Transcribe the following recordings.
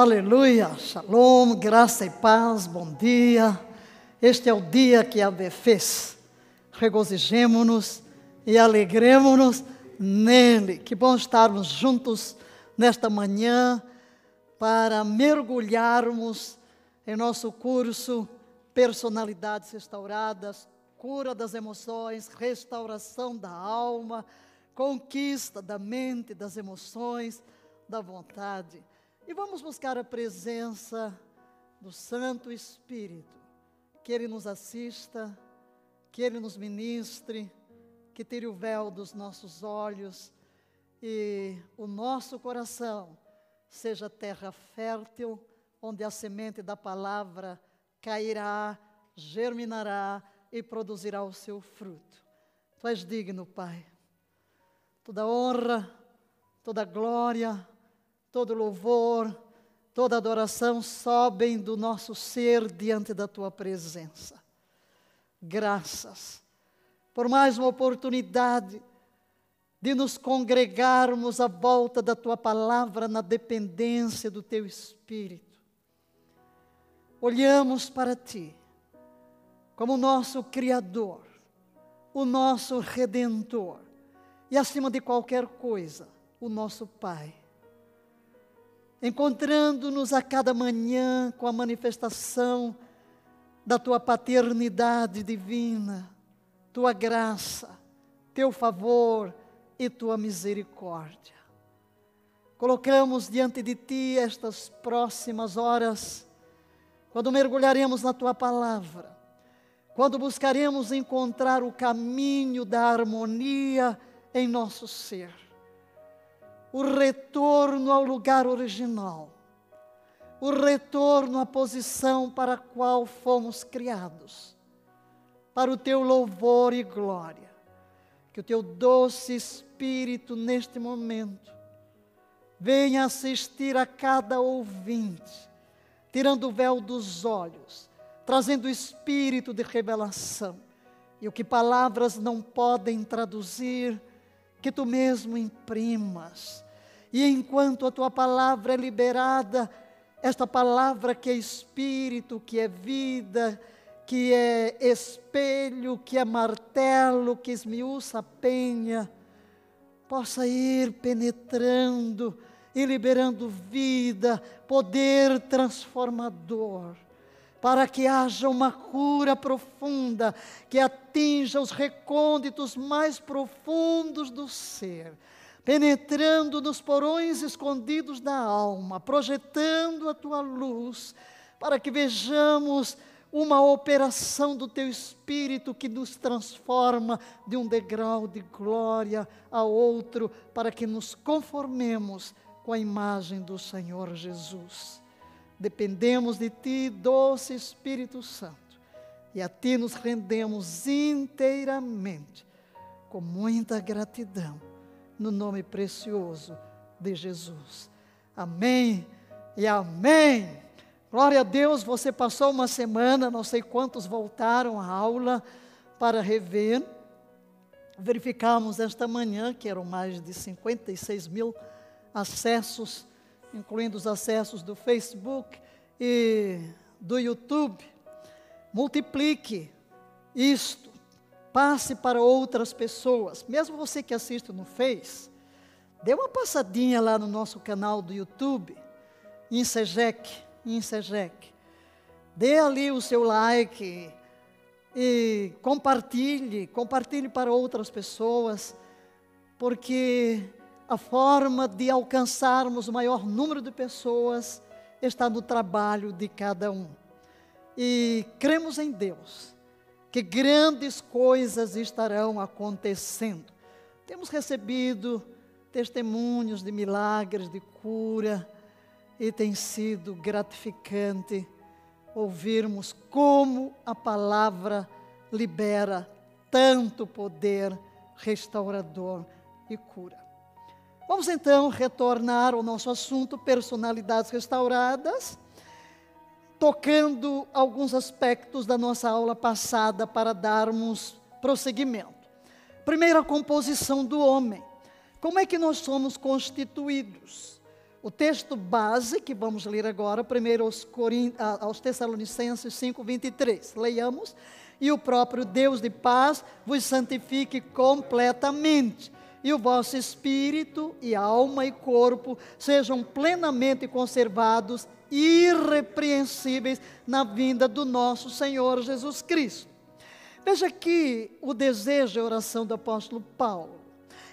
Aleluia, shalom, graça e paz, bom dia. Este é o dia que a fez. Regozijemo-nos e alegremos-nos nele. Que bom estarmos juntos nesta manhã para mergulharmos em nosso curso Personalidades Restauradas, Cura das Emoções, Restauração da Alma, Conquista da Mente, das Emoções, da Vontade. E vamos buscar a presença do Santo Espírito, que Ele nos assista, que Ele nos ministre, que tire o véu dos nossos olhos e o nosso coração seja terra fértil, onde a semente da palavra cairá, germinará e produzirá o seu fruto. Tu és digno, Pai. Toda honra, toda glória, todo louvor, toda adoração sobem do nosso ser diante da tua presença. Graças por mais uma oportunidade de nos congregarmos à volta da tua palavra na dependência do teu espírito. Olhamos para ti como nosso criador, o nosso redentor e acima de qualquer coisa, o nosso pai encontrando-nos a cada manhã com a manifestação da tua paternidade divina, tua graça, teu favor e tua misericórdia. Colocamos diante de ti estas próximas horas, quando mergulharemos na tua palavra, quando buscaremos encontrar o caminho da harmonia em nosso ser o retorno ao lugar original, o retorno à posição para a qual fomos criados, para o teu louvor e glória. Que o teu doce Espírito, neste momento, venha assistir a cada ouvinte, tirando o véu dos olhos, trazendo o espírito de revelação. E o que palavras não podem traduzir, que tu mesmo imprimas. E enquanto a tua palavra é liberada, esta palavra que é espírito, que é vida, que é espelho, que é martelo, que esmiuça a penha, possa ir penetrando e liberando vida, poder transformador para que haja uma cura profunda que atinja os recônditos mais profundos do ser, penetrando nos porões escondidos da alma, projetando a tua luz, para que vejamos uma operação do teu espírito que nos transforma de um degrau de glória a outro, para que nos conformemos com a imagem do Senhor Jesus. Dependemos de Ti, doce Espírito Santo, e a Ti nos rendemos inteiramente, com muita gratidão, no nome precioso de Jesus. Amém e amém. Glória a Deus, você passou uma semana, não sei quantos voltaram à aula para rever. Verificamos esta manhã que eram mais de 56 mil acessos incluindo os acessos do Facebook e do YouTube. Multiplique isto, passe para outras pessoas. Mesmo você que assiste no Face, dê uma passadinha lá no nosso canal do YouTube, Insegec, Insegec. Dê ali o seu like e compartilhe, compartilhe para outras pessoas, porque a forma de alcançarmos o maior número de pessoas está no trabalho de cada um. E cremos em Deus, que grandes coisas estarão acontecendo. Temos recebido testemunhos de milagres, de cura, e tem sido gratificante ouvirmos como a palavra libera tanto poder restaurador e cura. Vamos então retornar ao nosso assunto, personalidades restauradas, tocando alguns aspectos da nossa aula passada para darmos prosseguimento. Primeiro, a composição do homem. Como é que nós somos constituídos? O texto base que vamos ler agora, primeiro aos, Corin... aos Tessalonicenses 5, 23. Leiamos. E o próprio Deus de paz vos santifique completamente, e o vosso espírito, e alma e corpo sejam plenamente conservados, irrepreensíveis na vinda do nosso Senhor Jesus Cristo. Veja que o desejo e a oração do apóstolo Paulo.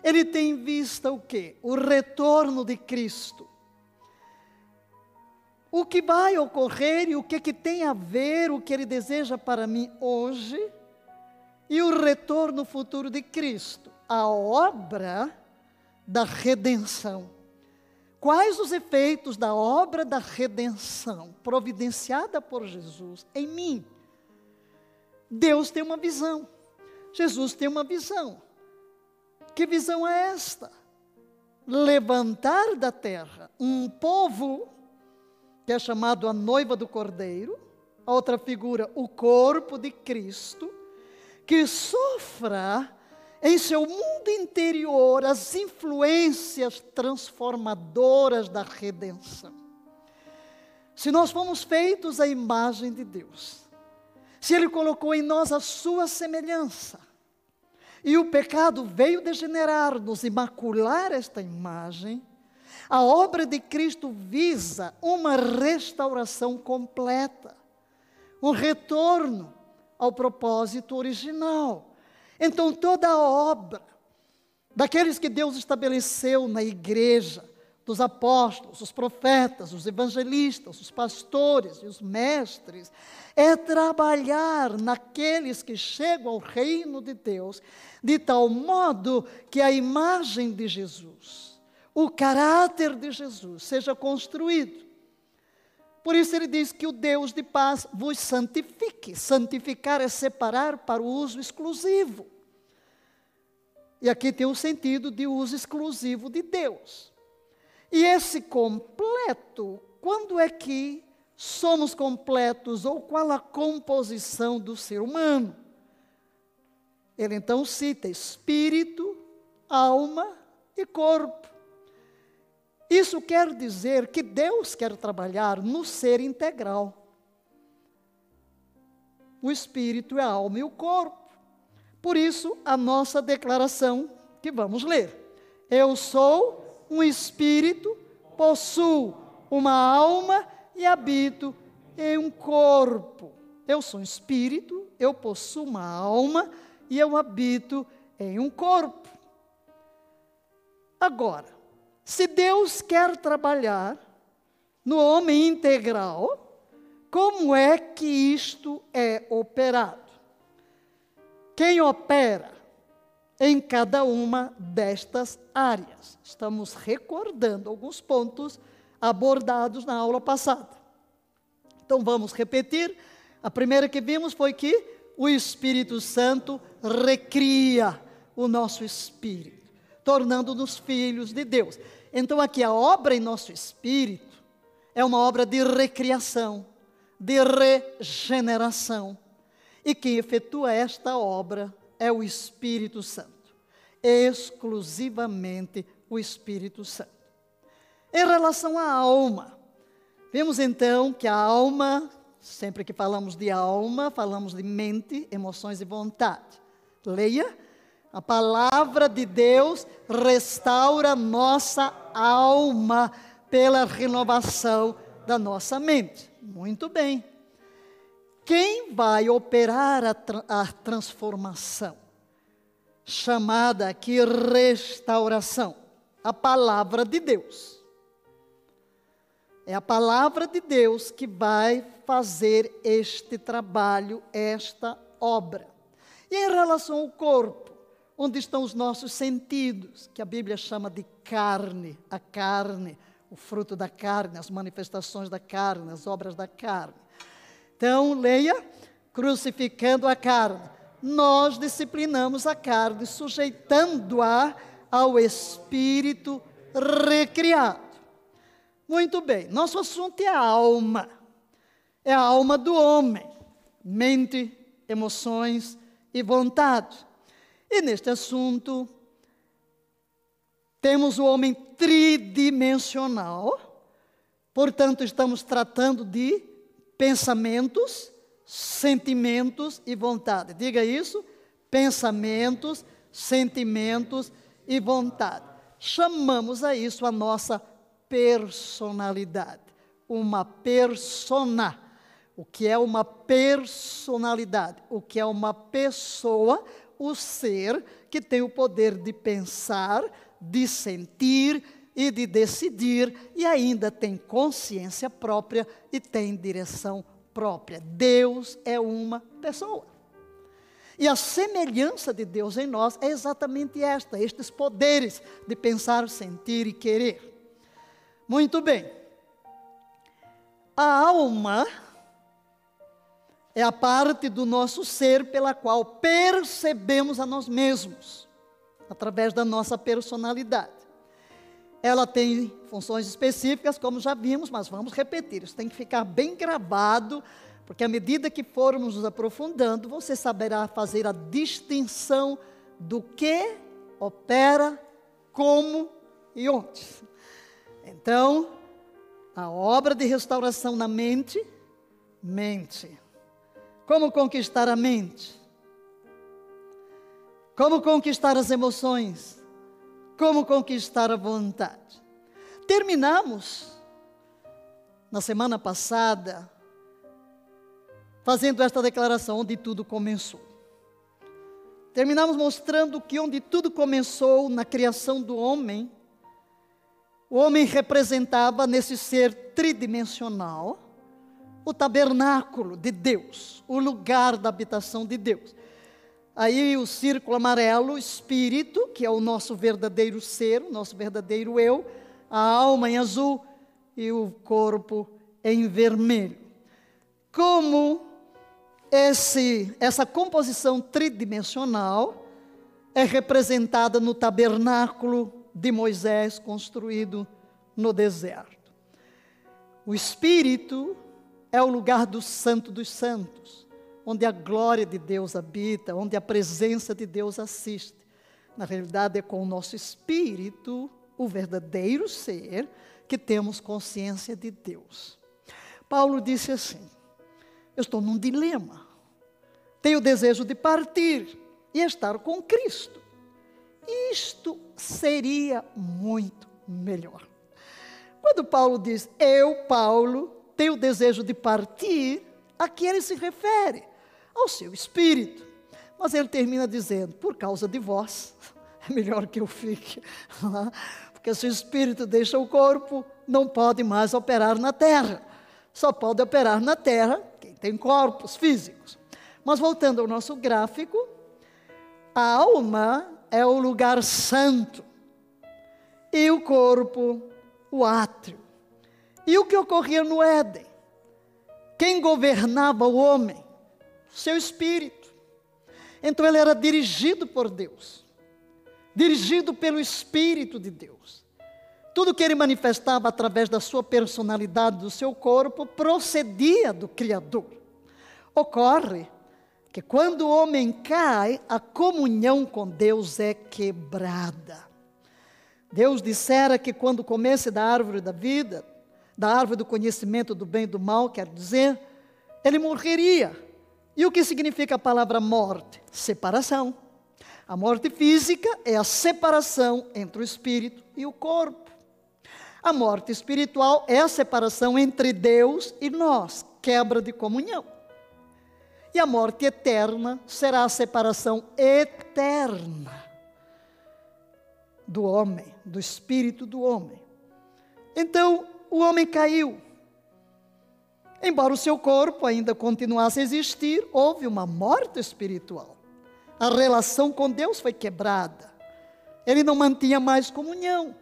Ele tem em vista o quê? O retorno de Cristo o que vai ocorrer e o que, que tem a ver o que Ele deseja para mim hoje e o retorno futuro de Cristo, a obra da redenção. Quais os efeitos da obra da redenção providenciada por Jesus em mim? Deus tem uma visão, Jesus tem uma visão. Que visão é esta? Levantar da terra um povo que é chamado a noiva do cordeiro, a outra figura, o corpo de Cristo, que sofra em seu mundo interior as influências transformadoras da redenção. Se nós fomos feitos à imagem de Deus, se Ele colocou em nós a sua semelhança, e o pecado veio degenerar-nos e macular esta imagem, a obra de Cristo visa uma restauração completa, um retorno ao propósito original. Então, toda a obra daqueles que Deus estabeleceu na igreja, dos apóstolos, os profetas, os evangelistas, os pastores e os mestres, é trabalhar naqueles que chegam ao reino de Deus, de tal modo que a imagem de Jesus o caráter de Jesus seja construído. Por isso ele diz que o Deus de paz vos santifique. Santificar é separar para o uso exclusivo. E aqui tem o sentido de uso exclusivo de Deus. E esse completo, quando é que somos completos ou qual a composição do ser humano? Ele então cita espírito, alma e corpo. Isso quer dizer que Deus quer trabalhar no ser integral. O espírito, a alma e o corpo. Por isso, a nossa declaração que vamos ler. Eu sou um espírito, possuo uma alma e habito em um corpo. Eu sou um espírito, eu possuo uma alma e eu habito em um corpo. Agora, se Deus quer trabalhar no homem integral, como é que isto é operado? Quem opera em cada uma destas áreas? Estamos recordando alguns pontos abordados na aula passada. Então vamos repetir. A primeira que vimos foi que o Espírito Santo recria o nosso espírito, tornando-nos filhos de Deus. Então, aqui a obra em nosso espírito é uma obra de recriação, de regeneração. E quem efetua esta obra é o Espírito Santo, exclusivamente o Espírito Santo. Em relação à alma, vemos então que a alma, sempre que falamos de alma, falamos de mente, emoções e vontade. Leia a palavra de Deus restaura nossa alma pela renovação da nossa mente. Muito bem. Quem vai operar a, tra a transformação? Chamada aqui restauração. A palavra de Deus. É a palavra de Deus que vai fazer este trabalho, esta obra. E em relação ao corpo, onde estão os nossos sentidos, que a Bíblia chama de carne, a carne, o fruto da carne, as manifestações da carne, as obras da carne. Então, leia, crucificando a carne. Nós disciplinamos a carne, sujeitando-a ao espírito recriado. Muito bem, nosso assunto é a alma. É a alma do homem, mente, emoções e vontade. E neste assunto, temos o homem tridimensional, Portanto, estamos tratando de pensamentos, sentimentos e vontade. Diga isso: pensamentos, sentimentos e vontade. Chamamos a isso a nossa personalidade. Uma persona. O que é uma personalidade? O que é uma pessoa? O ser que tem o poder de pensar, de sentir, e de decidir, e ainda tem consciência própria e tem direção própria. Deus é uma pessoa. E a semelhança de Deus em nós é exatamente esta, estes poderes de pensar, sentir e querer. Muito bem. A alma é a parte do nosso ser pela qual percebemos a nós mesmos, através da nossa personalidade. Ela tem funções específicas, como já vimos, mas vamos repetir. Isso tem que ficar bem gravado, porque à medida que formos nos aprofundando, você saberá fazer a distinção do que opera, como e onde. Então, a obra de restauração na mente, mente. Como conquistar a mente? Como conquistar as emoções? Como conquistar a vontade. Terminamos na semana passada fazendo esta declaração onde tudo começou. Terminamos mostrando que onde tudo começou na criação do homem, o homem representava nesse ser tridimensional o tabernáculo de Deus, o lugar da habitação de Deus. Aí o círculo amarelo, espírito, que é o nosso verdadeiro ser, o nosso verdadeiro eu, a alma em azul e o corpo em vermelho. Como esse, essa composição tridimensional é representada no tabernáculo de Moisés construído no deserto. O espírito é o lugar do santo dos santos onde a glória de Deus habita, onde a presença de Deus assiste. Na realidade, é com o nosso espírito, o verdadeiro ser, que temos consciência de Deus. Paulo disse assim: Eu estou num dilema. Tenho o desejo de partir e estar com Cristo. Isto seria muito melhor. Quando Paulo diz, eu, Paulo, tenho o desejo de partir, a que ele se refere? ao seu espírito. Mas ele termina dizendo: por causa de vós, é melhor que eu fique. Porque se o espírito deixa o corpo, não pode mais operar na terra. Só pode operar na terra quem tem corpos físicos. Mas voltando ao nosso gráfico, a alma é o lugar santo e o corpo, o átrio. E o que ocorria no Éden? Quem governava o homem? seu espírito. Então ele era dirigido por Deus, dirigido pelo Espírito de Deus. Tudo que ele manifestava através da sua personalidade, do seu corpo, procedia do Criador. Ocorre que quando o homem cai, a comunhão com Deus é quebrada. Deus dissera que quando comesse da árvore da vida, da árvore do conhecimento do bem e do mal, quer dizer, ele morreria. E o que significa a palavra morte? Separação. A morte física é a separação entre o espírito e o corpo. A morte espiritual é a separação entre Deus e nós, quebra de comunhão. E a morte eterna será a separação eterna do homem, do espírito do homem. Então, o homem caiu. Embora o seu corpo ainda continuasse a existir, houve uma morte espiritual. A relação com Deus foi quebrada. Ele não mantinha mais comunhão.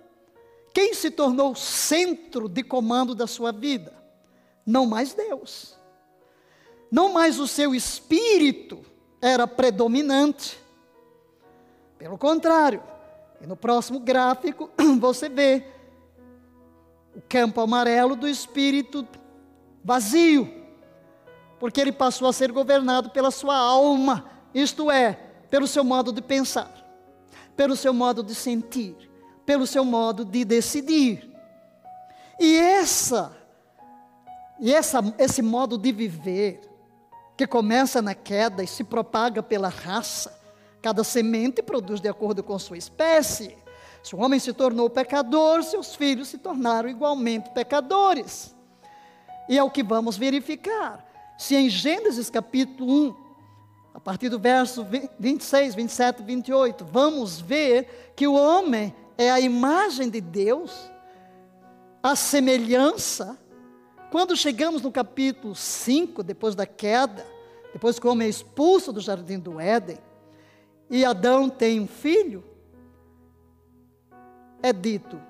Quem se tornou centro de comando da sua vida? Não mais Deus. Não mais o seu espírito era predominante. Pelo contrário, e no próximo gráfico você vê o campo amarelo do espírito vazio, porque ele passou a ser governado pela sua alma, isto é, pelo seu modo de pensar, pelo seu modo de sentir, pelo seu modo de decidir. E essa E essa, esse modo de viver, que começa na queda e se propaga pela raça, cada semente produz de acordo com sua espécie. Se o homem se tornou pecador, seus filhos se tornaram igualmente pecadores. E é o que vamos verificar. Se em Gênesis capítulo 1, a partir do verso 26, 27 e 28, vamos ver que o homem é a imagem de Deus, a semelhança. Quando chegamos no capítulo 5, depois da queda, depois que o homem é expulso do jardim do Éden, e Adão tem um filho, é dito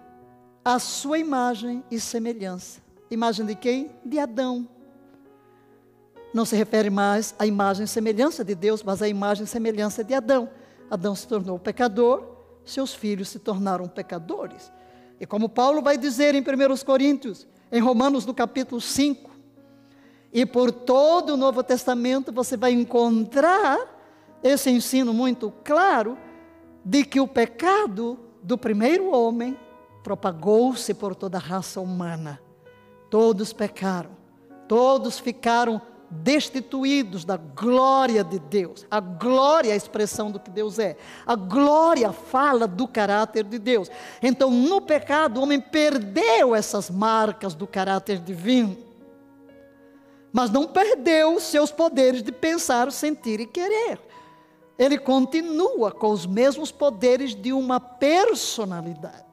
a sua imagem e semelhança. Imagem de quem? De Adão. Não se refere mais à imagem e semelhança de Deus, mas à imagem e semelhança de Adão. Adão se tornou pecador, seus filhos se tornaram pecadores. E como Paulo vai dizer em 1 Coríntios, em Romanos no capítulo 5, e por todo o Novo Testamento você vai encontrar esse ensino muito claro de que o pecado do primeiro homem propagou-se por toda a raça humana. Todos pecaram, todos ficaram destituídos da glória de Deus. A glória é a expressão do que Deus é. A glória fala do caráter de Deus. Então, no pecado, o homem perdeu essas marcas do caráter divino. Mas não perdeu os seus poderes de pensar, sentir e querer ele continua com os mesmos poderes de uma personalidade,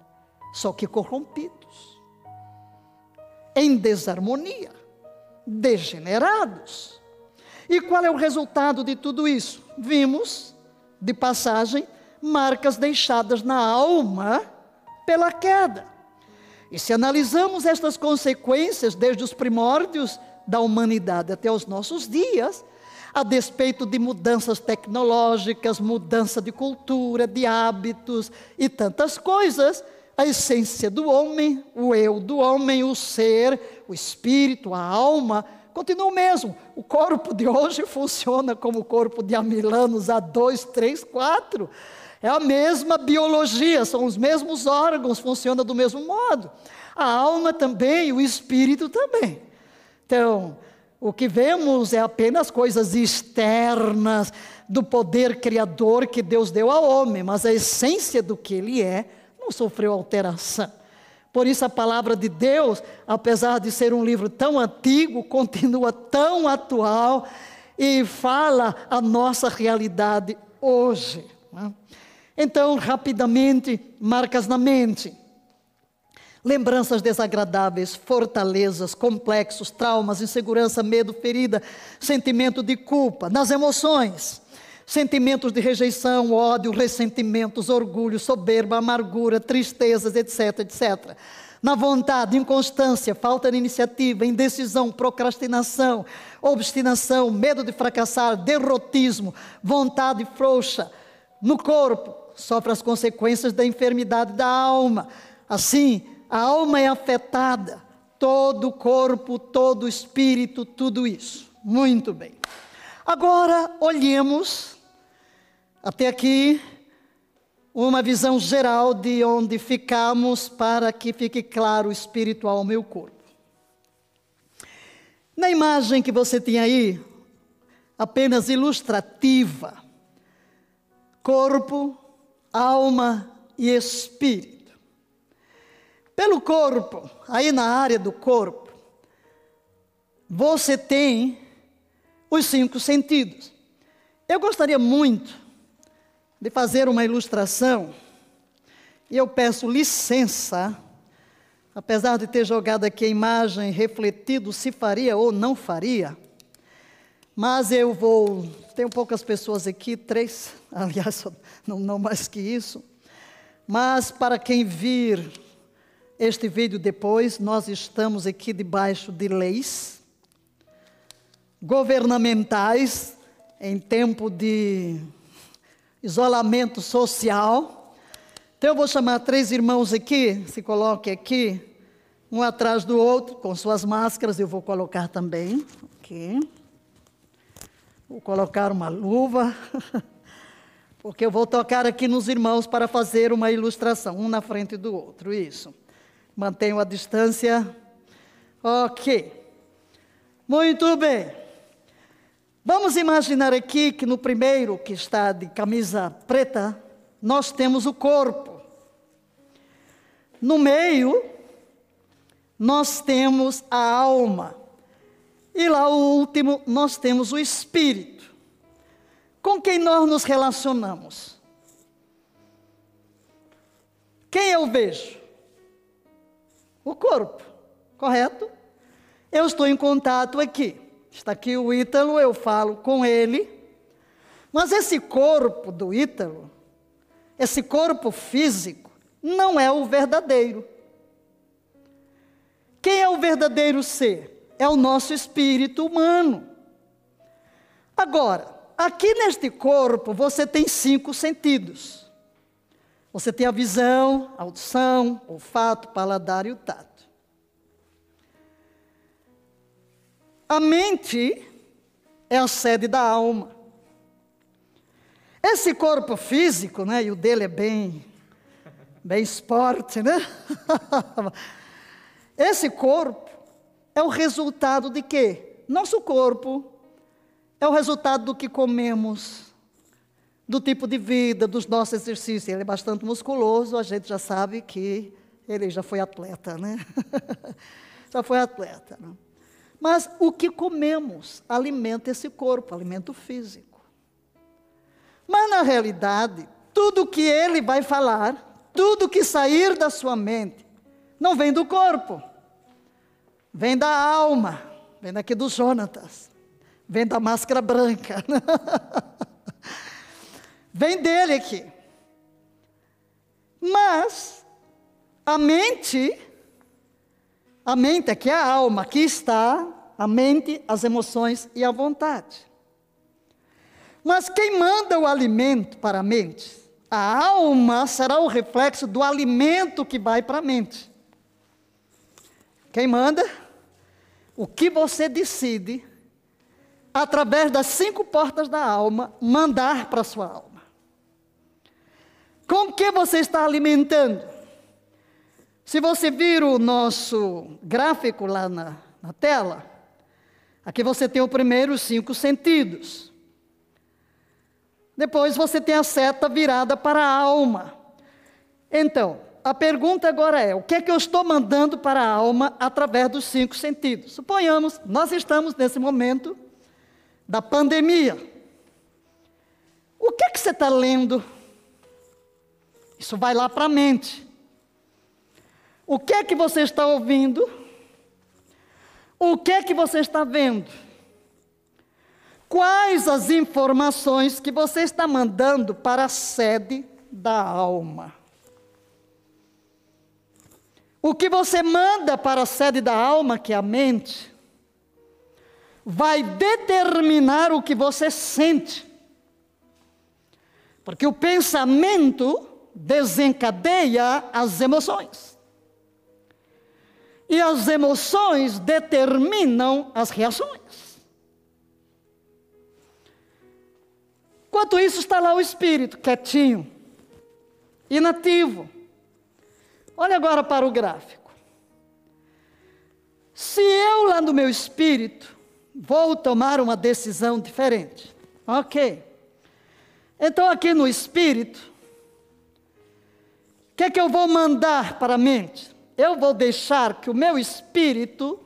só que corrompidos, em desarmonia, degenerados. E qual é o resultado de tudo isso? Vimos, de passagem, marcas deixadas na alma pela queda. E se analisamos estas consequências desde os primórdios da humanidade até os nossos dias, a despeito de mudanças tecnológicas, mudança de cultura, de hábitos e tantas coisas, a essência do homem, o eu do homem, o ser, o espírito, a alma, continua o mesmo. O corpo de hoje funciona como o corpo de há mil anos, há dois, três, quatro. É a mesma biologia, são os mesmos órgãos, funciona do mesmo modo. A alma também, o espírito também. Então, o que vemos é apenas coisas externas do poder criador que Deus deu ao homem, mas a essência do que ele é não sofreu alteração. Por isso, a palavra de Deus, apesar de ser um livro tão antigo, continua tão atual e fala a nossa realidade hoje. Né? Então, rapidamente, marcas na mente lembranças desagradáveis, fortalezas, complexos, traumas, insegurança, medo, ferida, sentimento de culpa, nas emoções, sentimentos de rejeição, ódio, ressentimentos, orgulho, soberba, amargura, tristezas, etc, etc. Na vontade, inconstância, falta de iniciativa, indecisão, procrastinação, obstinação, medo de fracassar, derrotismo, vontade frouxa. No corpo, sofre as consequências da enfermidade da alma. Assim, a alma é afetada, todo o corpo, todo o espírito, tudo isso. Muito bem. Agora, olhemos até aqui uma visão geral de onde ficamos para que fique claro o espírito, alma o corpo. Na imagem que você tem aí, apenas ilustrativa, corpo, alma e espírito. Pelo corpo, aí na área do corpo, você tem os cinco sentidos. Eu gostaria muito de fazer uma ilustração, e eu peço licença, apesar de ter jogado aqui a imagem, refletido se faria ou não faria, mas eu vou. Tenho poucas pessoas aqui, três, aliás, não, não mais que isso. Mas para quem vir este vídeo depois, nós estamos aqui debaixo de leis governamentais em tempo de isolamento social. Então eu vou chamar três irmãos aqui, se coloque aqui, um atrás do outro, com suas máscaras, eu vou colocar também. Aqui. Vou colocar uma luva, porque eu vou tocar aqui nos irmãos para fazer uma ilustração, um na frente do outro, isso mantenham a distância. Ok. Muito bem. Vamos imaginar aqui que no primeiro, que está de camisa preta, nós temos o corpo. No meio, nós temos a alma. E lá o último, nós temos o espírito. Com quem nós nos relacionamos? Quem eu vejo? O corpo, correto? Eu estou em contato aqui. Está aqui o Ítalo, eu falo com ele. Mas esse corpo do Ítalo, esse corpo físico, não é o verdadeiro. Quem é o verdadeiro ser? É o nosso espírito humano. Agora, aqui neste corpo você tem cinco sentidos. Você tem a visão, a audição, o olfato, o paladar e o tato. A mente é a sede da alma. Esse corpo físico, né, e o dele é bem, bem esporte, né? Esse corpo é o resultado de quê? Nosso corpo é o resultado do que comemos, do tipo de vida, dos nossos exercícios. Ele é bastante musculoso, a gente já sabe que ele já foi atleta, né? já foi atleta. Né? Mas o que comemos alimenta esse corpo, alimento físico. Mas na realidade, tudo que ele vai falar, tudo que sair da sua mente, não vem do corpo, vem da alma, vem daqui do Jonatas, vem da máscara branca, vem dele aqui. Mas a mente a mente, aqui é a alma, aqui está a mente, as emoções e a vontade. Mas quem manda o alimento para a mente? A alma será o reflexo do alimento que vai para a mente. Quem manda? O que você decide, através das cinco portas da alma, mandar para a sua alma. Com que você está alimentando? Se você vir o nosso gráfico lá na, na tela, aqui você tem os primeiros cinco sentidos. Depois você tem a seta virada para a alma. Então, a pergunta agora é: o que é que eu estou mandando para a alma através dos cinco sentidos? Suponhamos, nós estamos nesse momento da pandemia. O que é que você está lendo? Isso vai lá para a mente. O que é que você está ouvindo? O que é que você está vendo? Quais as informações que você está mandando para a sede da alma? O que você manda para a sede da alma, que é a mente, vai determinar o que você sente. Porque o pensamento desencadeia as emoções. E as emoções determinam as reações. Enquanto isso, está lá o espírito, quietinho, inativo. Olha agora para o gráfico. Se eu, lá no meu espírito, vou tomar uma decisão diferente, ok. Então, aqui no espírito, que é que eu vou mandar para a mente? eu vou deixar que o meu espírito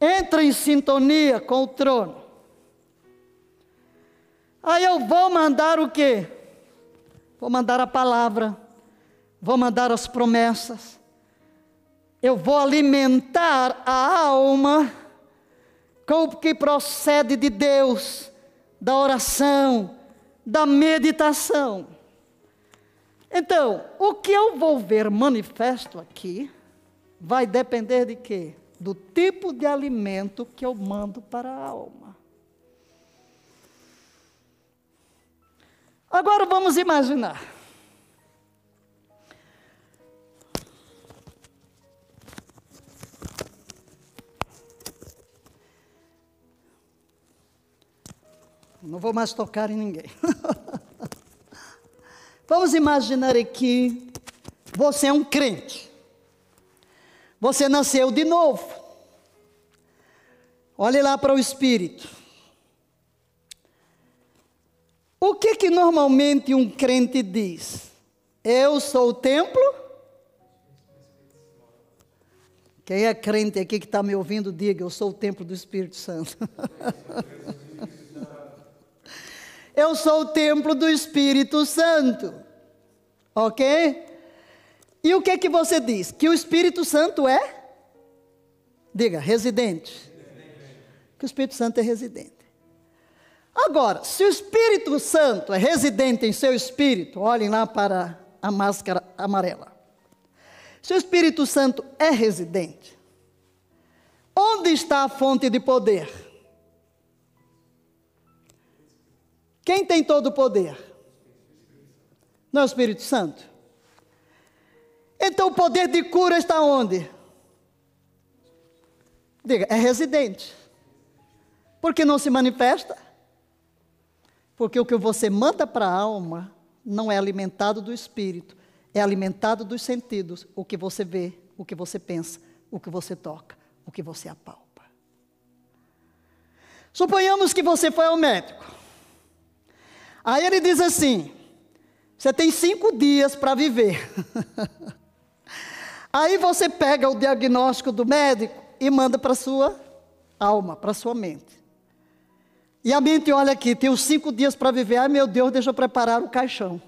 entre em sintonia com o trono. Aí eu vou mandar o quê? Vou mandar a palavra, vou mandar as promessas, eu vou alimentar a alma com o que procede de Deus, da oração, da meditação. Então, o que eu vou ver manifesto aqui vai depender de quê? Do tipo de alimento que eu mando para a alma. Agora vamos imaginar. Não vou mais tocar em ninguém. Vamos imaginar aqui, você é um crente. Você nasceu de novo. Olhe lá para o Espírito. O que que normalmente um crente diz? Eu sou o templo. Quem é crente aqui que está me ouvindo, diga: Eu sou o templo do Espírito Santo. eu sou o templo do Espírito Santo. Ok? E o que que você diz? Que o Espírito Santo é? Diga, residente que o Espírito Santo é residente. Agora, se o Espírito Santo é residente em seu espírito, olhem lá para a máscara amarela. Se o Espírito Santo é residente, onde está a fonte de poder? Quem tem todo o poder? Não é o Espírito Santo? Então o poder de cura está onde? Diga, é residente. Por que não se manifesta? Porque o que você manda para a alma não é alimentado do espírito, é alimentado dos sentidos, o que você vê, o que você pensa, o que você toca, o que você apalpa. Suponhamos que você foi ao médico. Aí ele diz assim: você tem cinco dias para viver. Aí você pega o diagnóstico do médico e manda para sua alma, para sua mente. E a mente olha aqui, os cinco dias para viver. Ai meu Deus, deixa eu preparar o caixão.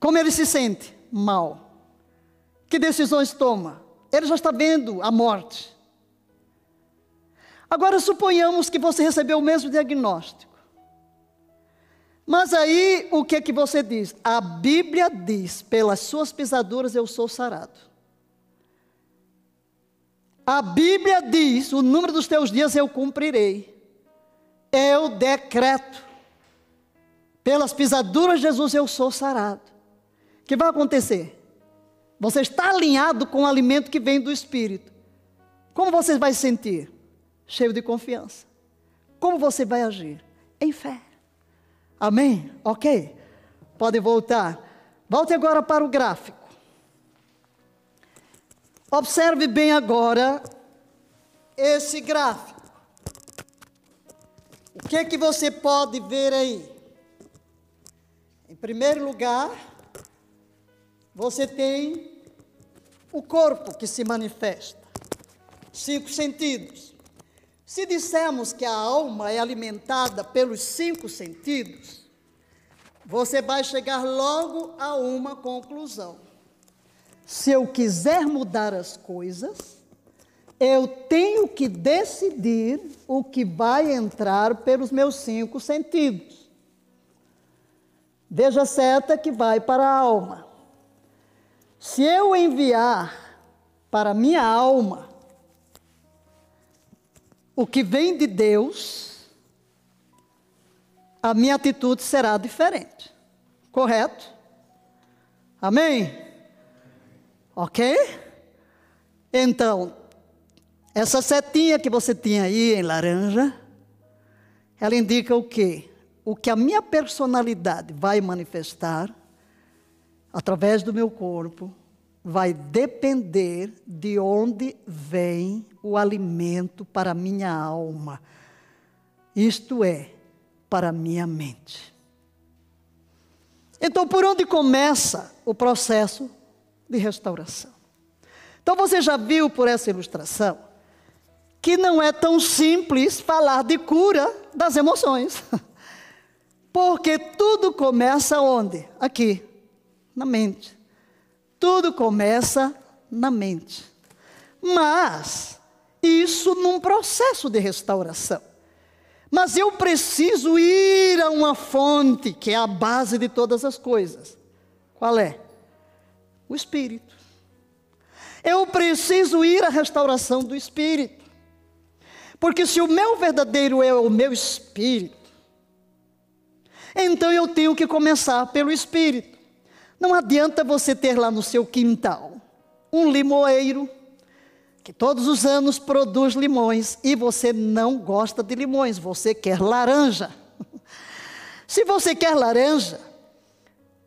Como ele se sente? Mal. Que decisões toma? Ele já está vendo a morte. Agora suponhamos que você recebeu o mesmo diagnóstico. Mas aí o que é que você diz? A Bíblia diz: pelas suas pisaduras eu sou sarado. A Bíblia diz: o número dos teus dias eu cumprirei. Eu decreto. Pelas pisaduras de Jesus eu sou sarado. O que vai acontecer? Você está alinhado com o alimento que vem do Espírito. Como você vai se sentir? Cheio de confiança. Como você vai agir? Em fé. Amém? Ok. Pode voltar. Volte agora para o gráfico. Observe bem agora esse gráfico. O que é que você pode ver aí? Em primeiro lugar, você tem o corpo que se manifesta. Cinco sentidos. Se dissermos que a alma é alimentada pelos cinco sentidos, você vai chegar logo a uma conclusão se eu quiser mudar as coisas, eu tenho que decidir o que vai entrar pelos meus cinco sentidos. Veja a seta que vai para a alma. Se eu enviar para minha alma o que vem de Deus, a minha atitude será diferente. Correto? Amém? Ok? Então, essa setinha que você tinha aí em laranja, ela indica o quê? O que a minha personalidade vai manifestar através do meu corpo vai depender de onde vem o alimento para a minha alma. Isto é, para a minha mente. Então, por onde começa o processo de restauração. Então você já viu por essa ilustração que não é tão simples falar de cura das emoções. Porque tudo começa onde? Aqui, na mente. Tudo começa na mente. Mas isso num processo de restauração. Mas eu preciso ir a uma fonte que é a base de todas as coisas. Qual é? O espírito. Eu preciso ir à restauração do espírito. Porque se o meu verdadeiro é o meu espírito, então eu tenho que começar pelo espírito. Não adianta você ter lá no seu quintal um limoeiro que todos os anos produz limões e você não gosta de limões, você quer laranja. Se você quer laranja,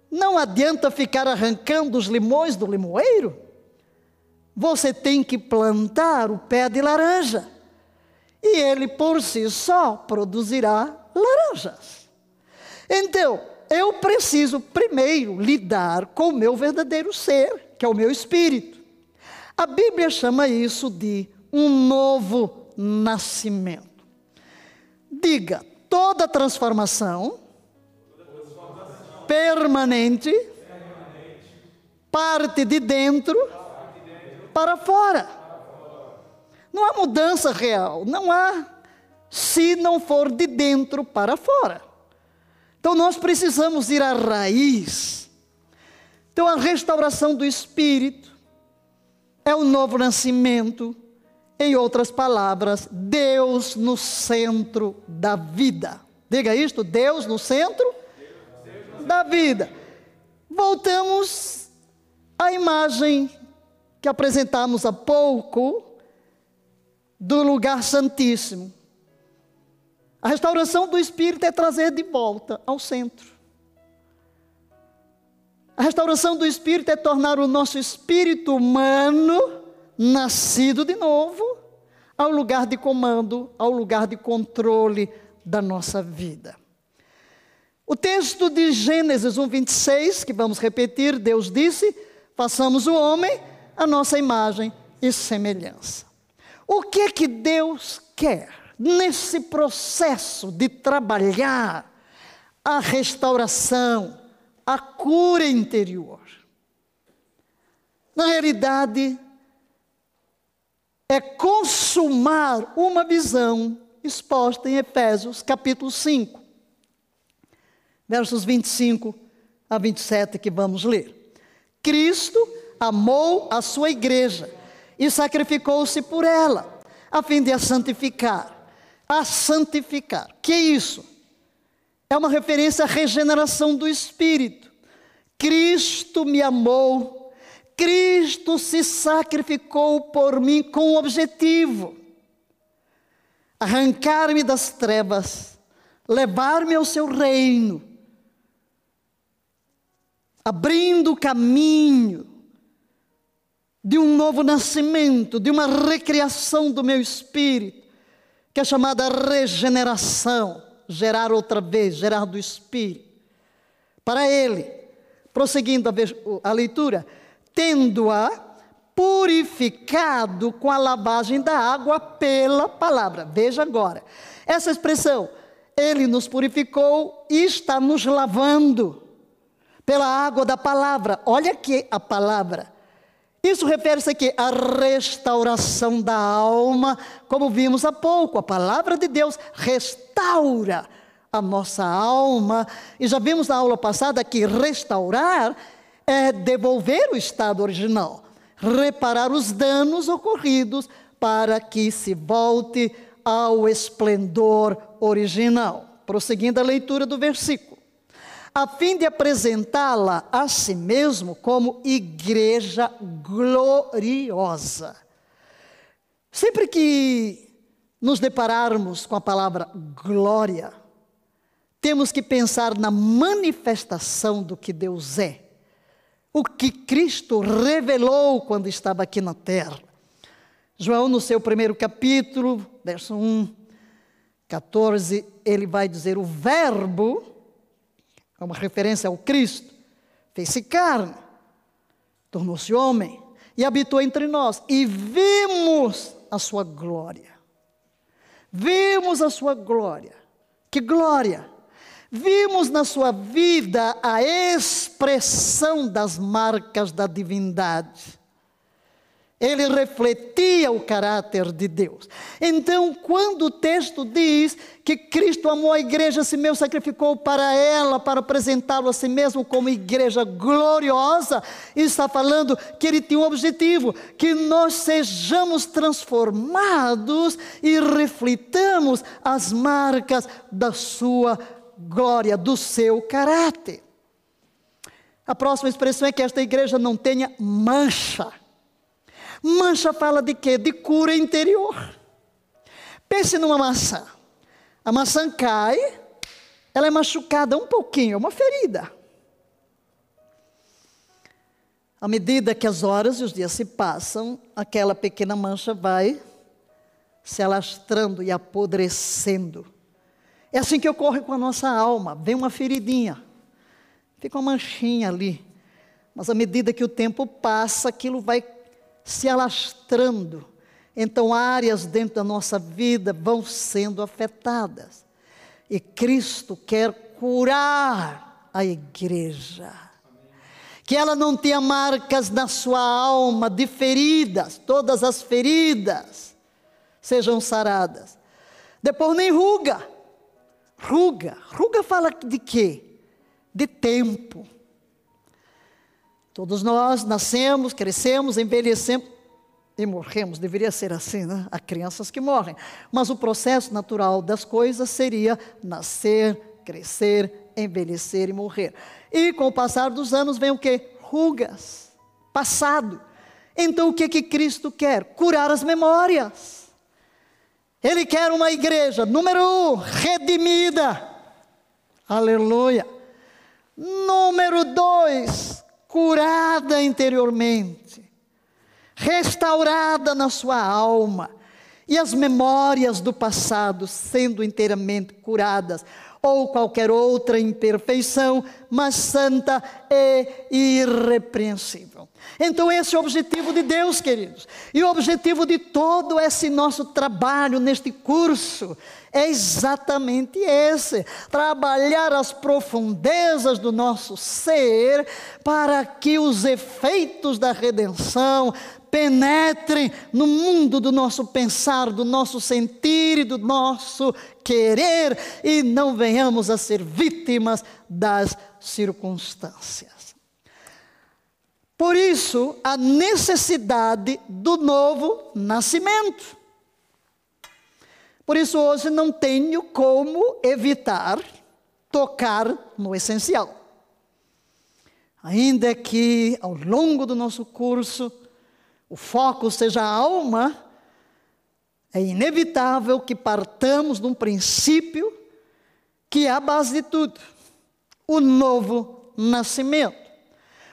não adianta ficar arrancando os limões do limoeiro, você tem que plantar o pé de laranja. E ele por si só produzirá laranjas. Então, eu preciso primeiro lidar com o meu verdadeiro ser, que é o meu espírito. A Bíblia chama isso de um novo nascimento. Diga, toda transformação, permanente, parte de dentro para fora. Não há mudança real, não há se não for de dentro para fora. Então nós precisamos ir à raiz. Então a restauração do espírito é o novo nascimento. Em outras palavras, Deus no centro da vida. Diga isto: Deus no centro da vida. Voltamos à imagem que apresentamos há pouco do lugar santíssimo. A restauração do espírito é trazer de volta ao centro. A restauração do espírito é tornar o nosso espírito humano, nascido de novo, ao lugar de comando, ao lugar de controle da nossa vida. O texto de Gênesis 1:26, que vamos repetir, Deus disse: "Façamos o homem a nossa imagem e semelhança". O que é que Deus quer nesse processo de trabalhar a restauração, a cura interior? Na realidade, é consumar uma visão exposta em Efésios capítulo 5, versos 25 a 27 que vamos ler. Cristo amou a sua igreja e sacrificou-se por ela, a fim de a santificar. A santificar. Que é isso? É uma referência à regeneração do espírito. Cristo me amou, Cristo se sacrificou por mim com um objetivo: arrancar-me das trevas, levar-me ao seu reino, abrindo caminho de um novo nascimento, de uma recriação do meu espírito, que é chamada regeneração, gerar outra vez, gerar do espírito. Para ele, prosseguindo a, a leitura, tendo-a purificado com a lavagem da água pela palavra. Veja agora, essa expressão, ele nos purificou e está nos lavando pela água da palavra. Olha aqui a palavra isso refere-se aqui à restauração da alma, como vimos há pouco. A palavra de Deus restaura a nossa alma. E já vimos na aula passada que restaurar é devolver o estado original, reparar os danos ocorridos para que se volte ao esplendor original. Prosseguindo a leitura do versículo a fim de apresentá-la a si mesmo como igreja gloriosa. Sempre que nos depararmos com a palavra glória, temos que pensar na manifestação do que Deus é, o que Cristo revelou quando estava aqui na terra. João, no seu primeiro capítulo, verso 1, 14, ele vai dizer: o Verbo é uma referência ao Cristo, fez-se carne, tornou-se homem e habitou entre nós, e vimos a sua glória. Vimos a sua glória. Que glória! Vimos na sua vida a expressão das marcas da divindade. Ele refletia o caráter de Deus. Então, quando o texto diz que Cristo amou a igreja, a si mesmo sacrificou para ela, para apresentá-lo a si mesmo como igreja gloriosa, está falando que ele tinha um objetivo, que nós sejamos transformados e reflitamos as marcas da sua glória, do seu caráter. A próxima expressão é que esta igreja não tenha mancha. Mancha fala de quê? De cura interior. Pense numa maçã. A maçã cai, ela é machucada um pouquinho, é uma ferida. À medida que as horas e os dias se passam, aquela pequena mancha vai se alastrando e apodrecendo. É assim que ocorre com a nossa alma. Vem uma feridinha, fica uma manchinha ali. Mas à medida que o tempo passa, aquilo vai se alastrando. Então, áreas dentro da nossa vida vão sendo afetadas. E Cristo quer curar a igreja que ela não tenha marcas na sua alma de feridas, todas as feridas sejam saradas. Depois nem ruga. Ruga. Ruga fala de quê? De tempo. Todos nós nascemos, crescemos, envelhecemos e morremos. Deveria ser assim, né? Há crianças que morrem. Mas o processo natural das coisas seria nascer, crescer, envelhecer e morrer. E com o passar dos anos vem o que? Rugas, passado. Então o que que Cristo quer? Curar as memórias. Ele quer uma igreja, número um, redimida. Aleluia. Número dois, curada interiormente, restaurada na sua alma, e as memórias do passado sendo inteiramente curadas ou qualquer outra imperfeição, mas santa e irrepreensível. Então, esse é o objetivo de Deus, queridos. E o objetivo de todo esse nosso trabalho neste curso é exatamente esse: trabalhar as profundezas do nosso ser para que os efeitos da redenção penetrem no mundo do nosso pensar, do nosso sentir e do nosso querer e não venhamos a ser vítimas das circunstâncias. Por isso, a necessidade do novo nascimento. Por isso, hoje não tenho como evitar tocar no essencial. Ainda que ao longo do nosso curso o foco seja a alma, é inevitável que partamos de um princípio que é a base de tudo: o novo nascimento.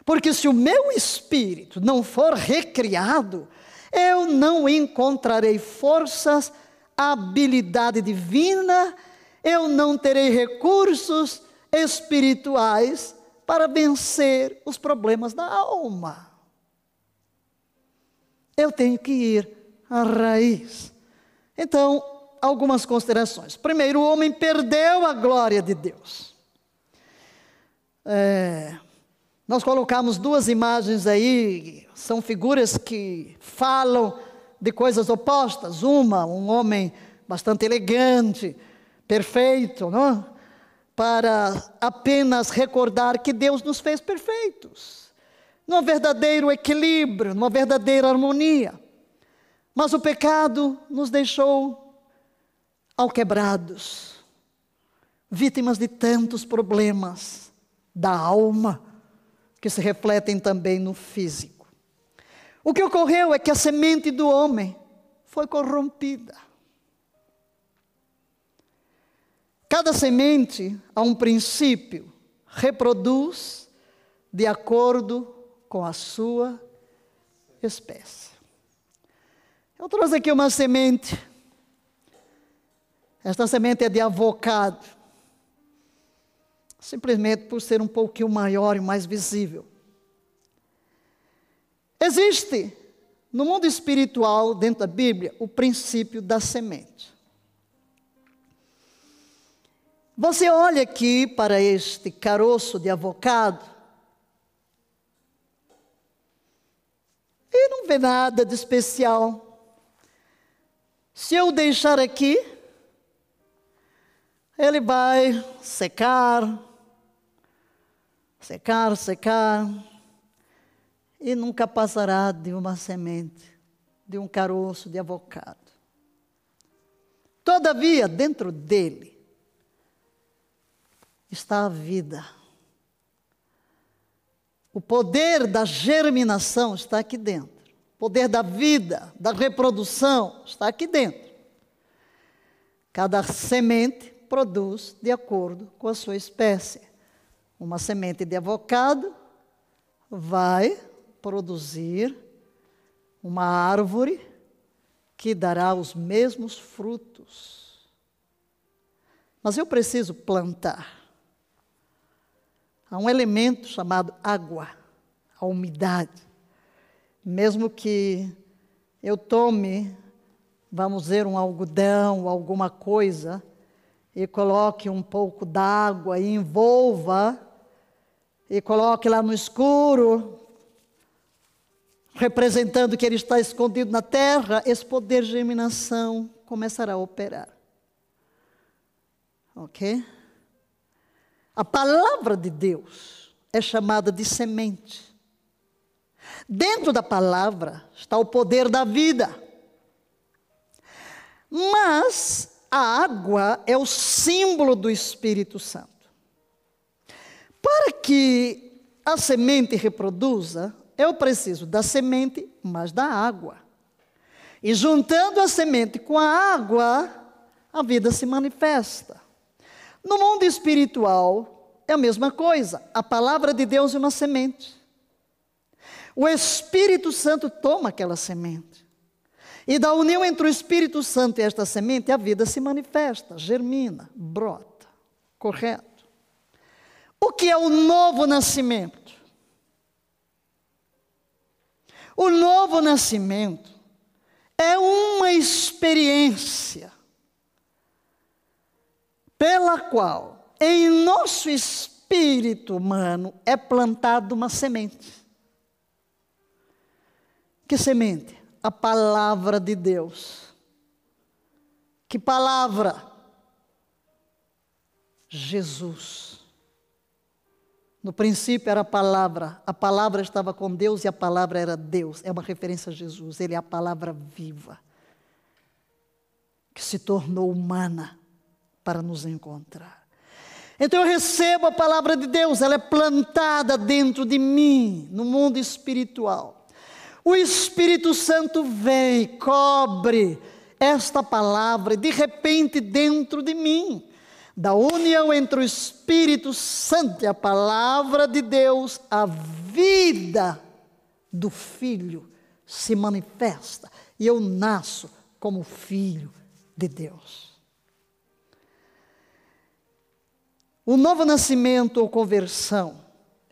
Porque se o meu espírito não for recriado, eu não encontrarei forças, habilidade divina, eu não terei recursos espirituais para vencer os problemas da alma eu tenho que ir à raiz. Então, algumas considerações. Primeiro, o homem perdeu a glória de Deus. É, nós colocamos duas imagens aí, são figuras que falam de coisas opostas. Uma, um homem bastante elegante, perfeito, não? para apenas recordar que Deus nos fez perfeitos num verdadeiro equilíbrio, numa verdadeira harmonia. Mas o pecado nos deixou alquebrados, vítimas de tantos problemas da alma, que se refletem também no físico. O que ocorreu é que a semente do homem foi corrompida. Cada semente, a um princípio, reproduz de acordo com a sua espécie. Eu trouxe aqui uma semente. Esta semente é de avocado. Simplesmente por ser um pouquinho maior e mais visível. Existe no mundo espiritual, dentro da Bíblia, o princípio da semente. Você olha aqui para este caroço de avocado, e não vê nada de especial. Se eu deixar aqui, ele vai secar, secar, secar, e nunca passará de uma semente, de um caroço de avocado. Todavia, dentro dele está a vida. O poder da germinação está aqui dentro. O poder da vida, da reprodução está aqui dentro. Cada semente produz de acordo com a sua espécie. Uma semente de avocado vai produzir uma árvore que dará os mesmos frutos. Mas eu preciso plantar. Há um elemento chamado água, a umidade. Mesmo que eu tome, vamos dizer, um algodão, alguma coisa, e coloque um pouco d'água e envolva, e coloque lá no escuro, representando que ele está escondido na terra, esse poder de germinação começará a operar. Ok? A palavra de Deus é chamada de semente. Dentro da palavra está o poder da vida. Mas a água é o símbolo do Espírito Santo. Para que a semente reproduza, eu preciso da semente, mas da água. E juntando a semente com a água, a vida se manifesta. No mundo espiritual, é a mesma coisa. A palavra de Deus é uma semente. O Espírito Santo toma aquela semente. E da união entre o Espírito Santo e esta semente, a vida se manifesta, germina, brota. Correto? O que é o novo nascimento? O novo nascimento é uma experiência pela qual em nosso espírito humano é plantada uma semente. Que semente? A palavra de Deus. Que palavra? Jesus. No princípio era a palavra, a palavra estava com Deus e a palavra era Deus. É uma referência a Jesus, ele é a palavra viva, que se tornou humana para nos encontrar. Então eu recebo a palavra de Deus, ela é plantada dentro de mim, no mundo espiritual. O Espírito Santo vem, cobre esta palavra, de repente dentro de mim da união entre o Espírito Santo e a palavra de Deus, a vida do Filho se manifesta e eu nasço como filho de Deus. O novo nascimento ou conversão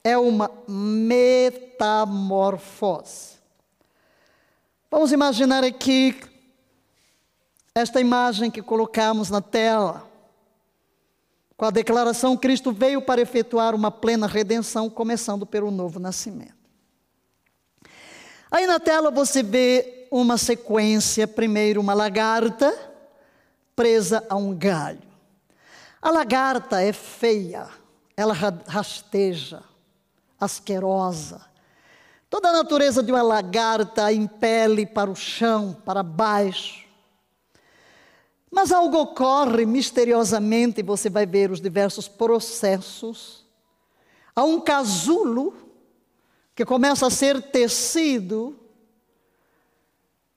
é uma metamorfose. Vamos imaginar aqui esta imagem que colocamos na tela. Com a declaração, Cristo veio para efetuar uma plena redenção, começando pelo novo nascimento. Aí na tela você vê uma sequência: primeiro, uma lagarta presa a um galho. A lagarta é feia, ela rasteja, asquerosa. Toda a natureza de uma lagarta impele para o chão, para baixo. Mas algo ocorre misteriosamente, você vai ver os diversos processos. Há um casulo que começa a ser tecido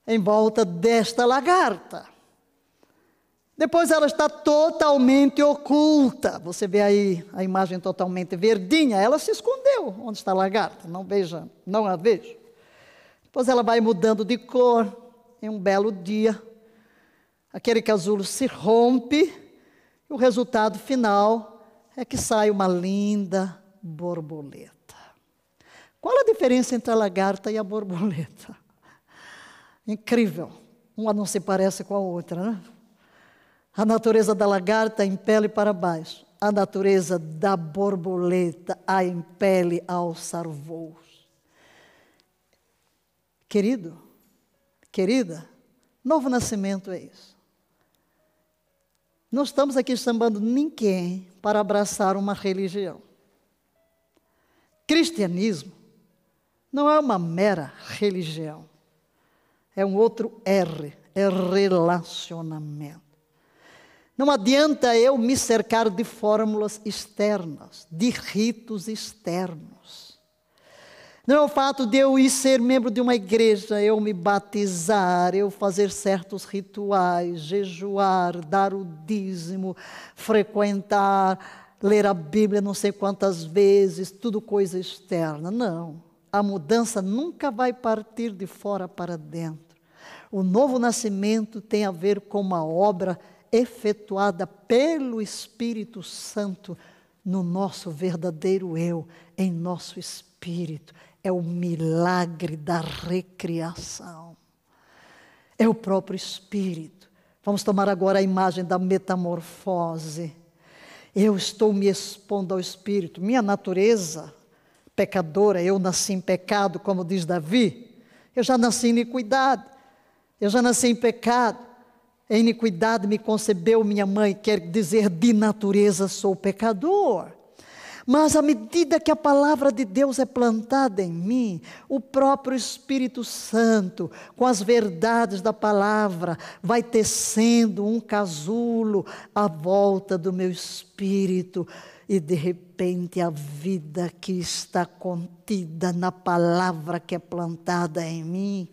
em volta desta lagarta. Depois ela está totalmente oculta. Você vê aí a imagem totalmente verdinha. Ela se escondeu. Onde está a lagarta? Não veja, não a vejo. Depois ela vai mudando de cor. Em um belo dia, aquele casulo se rompe e o resultado final é que sai uma linda borboleta. Qual a diferença entre a lagarta e a borboleta? Incrível. Uma não se parece com a outra, né? A natureza da lagarta impele para baixo. A natureza da borboleta a impele a alçar voos. Querido, querida, novo nascimento é isso. Não estamos aqui chamando ninguém para abraçar uma religião. Cristianismo não é uma mera religião. É um outro R, é relacionamento. Não adianta eu me cercar de fórmulas externas, de ritos externos. Não é o fato de eu ir ser membro de uma igreja, eu me batizar, eu fazer certos rituais, jejuar, dar o dízimo, frequentar, ler a Bíblia não sei quantas vezes, tudo coisa externa. Não. a mudança nunca vai partir de fora para dentro. O novo nascimento tem a ver com uma obra efetuada pelo Espírito Santo no nosso verdadeiro eu, em nosso espírito. É o milagre da recriação. É o próprio Espírito. Vamos tomar agora a imagem da metamorfose. Eu estou me expondo ao Espírito. Minha natureza pecadora, eu nasci em pecado, como diz Davi. Eu já nasci em iniquidade. Eu já nasci em pecado. Em iniquidade me concebeu minha mãe, quer dizer, de natureza sou pecador. Mas à medida que a palavra de Deus é plantada em mim, o próprio Espírito Santo, com as verdades da palavra, vai tecendo um casulo à volta do meu espírito. E de repente a vida que está contida na palavra que é plantada em mim,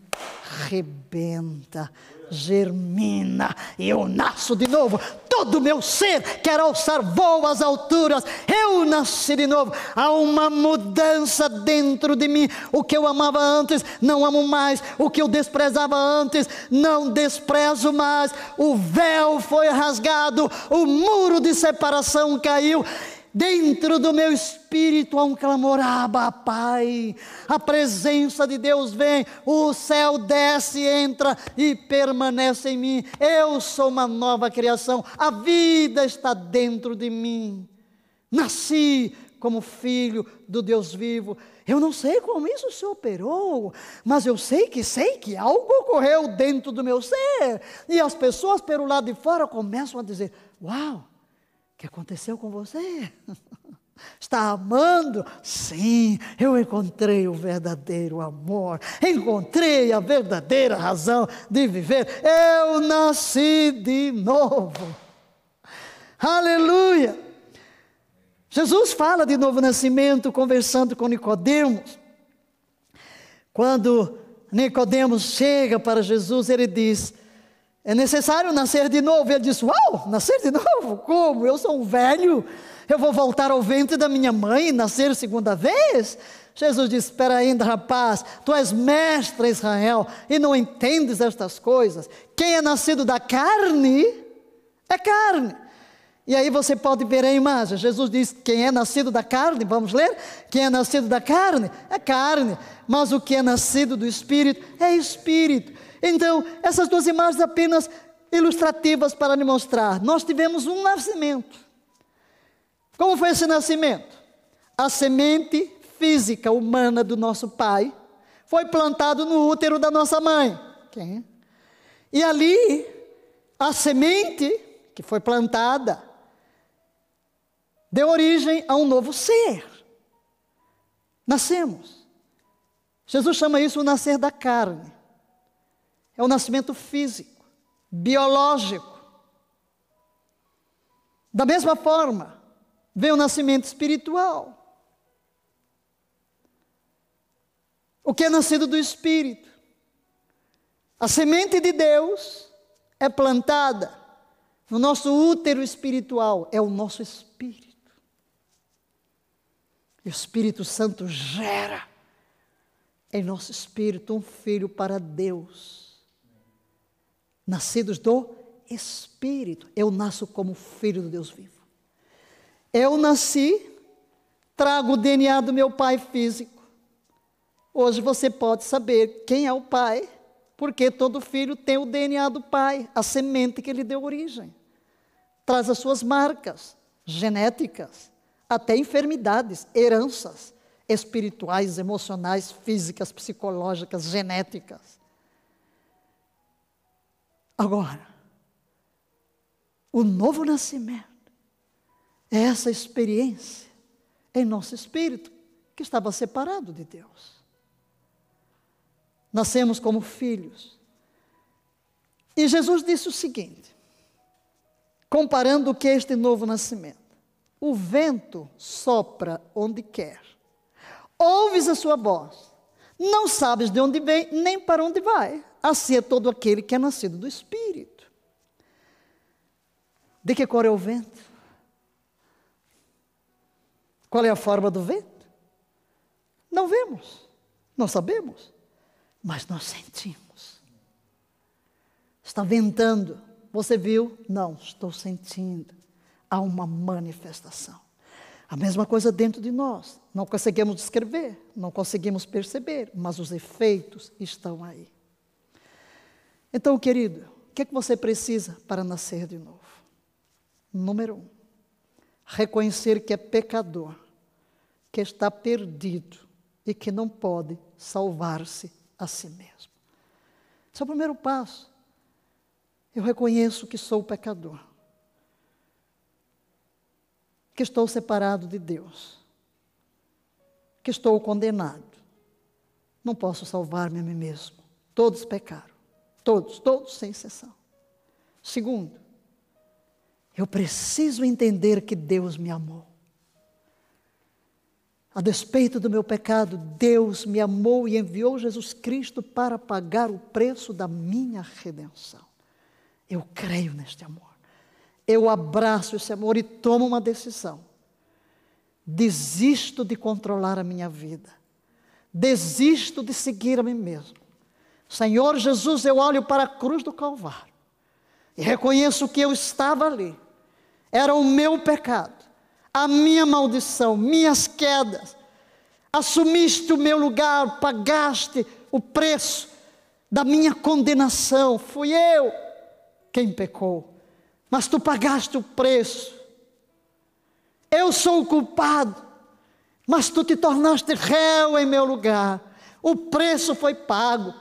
rebenta germina eu nasço de novo. Todo meu ser quer alçar voo às alturas. Eu nasci de novo. Há uma mudança dentro de mim. O que eu amava antes, não amo mais. O que eu desprezava antes, não desprezo mais. O véu foi rasgado, o muro de separação caiu Dentro do meu espírito há um clamor, Abba, Pai. A presença de Deus vem, o céu desce, entra e permanece em mim. Eu sou uma nova criação, a vida está dentro de mim. Nasci como filho do Deus vivo. Eu não sei como isso se operou, mas eu sei que sei que algo ocorreu dentro do meu ser. E as pessoas pelo lado de fora começam a dizer: Uau! Que aconteceu com você? Está amando? Sim, eu encontrei o verdadeiro amor, encontrei a verdadeira razão de viver. Eu nasci de novo. Aleluia! Jesus fala de novo nascimento conversando com Nicodemos. Quando Nicodemos chega para Jesus, ele diz: é necessário nascer de novo. Ele disse: Uau, nascer de novo? Como? Eu sou um velho, eu vou voltar ao ventre da minha mãe e nascer segunda vez? Jesus disse: Espera ainda, rapaz, tu és mestre Israel e não entendes estas coisas. Quem é nascido da carne é carne. E aí você pode ver a imagem. Jesus diz: quem é nascido da carne, vamos ler? Quem é nascido da carne é carne, mas o que é nascido do espírito é espírito. Então, essas duas imagens apenas ilustrativas para lhe mostrar. Nós tivemos um nascimento. Como foi esse nascimento? A semente física humana do nosso pai foi plantado no útero da nossa mãe. Quem? E ali a semente que foi plantada deu origem a um novo ser. Nascemos. Jesus chama isso o nascer da carne. É o nascimento físico, biológico. Da mesma forma, vem o nascimento espiritual. O que é nascido do Espírito. A semente de Deus é plantada no nosso útero espiritual, é o nosso espírito. E o Espírito Santo gera em nosso espírito um filho para Deus nascidos do Espírito. Eu nasço como filho do Deus vivo. Eu nasci, trago o DNA do meu pai físico. Hoje você pode saber quem é o pai, porque todo filho tem o DNA do pai, a semente que lhe deu origem. Traz as suas marcas genéticas, até enfermidades, heranças espirituais, emocionais, físicas, psicológicas, genéticas. Agora, o novo nascimento é essa experiência em nosso espírito que estava separado de Deus. Nascemos como filhos. E Jesus disse o seguinte, comparando o que é este novo nascimento: o vento sopra onde quer, ouves a sua voz, não sabes de onde vem nem para onde vai. Assim é todo aquele que é nascido do Espírito. De que cor é o vento? Qual é a forma do vento? Não vemos. Não sabemos, mas nós sentimos. Está ventando. Você viu? Não, estou sentindo. Há uma manifestação. A mesma coisa dentro de nós. Não conseguimos descrever, não conseguimos perceber, mas os efeitos estão aí. Então, querido, o que é que você precisa para nascer de novo? Número um, reconhecer que é pecador, que está perdido e que não pode salvar-se a si mesmo. Esse é o primeiro passo. Eu reconheço que sou pecador, que estou separado de Deus, que estou condenado. Não posso salvar-me a mim mesmo. Todos pecaram. Todos, todos sem exceção. Segundo, eu preciso entender que Deus me amou. A despeito do meu pecado, Deus me amou e enviou Jesus Cristo para pagar o preço da minha redenção. Eu creio neste amor. Eu abraço esse amor e tomo uma decisão. Desisto de controlar a minha vida. Desisto de seguir a mim mesmo. Senhor Jesus, eu olho para a cruz do Calvário e reconheço que eu estava ali era o meu pecado, a minha maldição, minhas quedas. Assumiste o meu lugar, pagaste o preço da minha condenação. Fui eu quem pecou, mas tu pagaste o preço. Eu sou o culpado, mas tu te tornaste réu em meu lugar. O preço foi pago.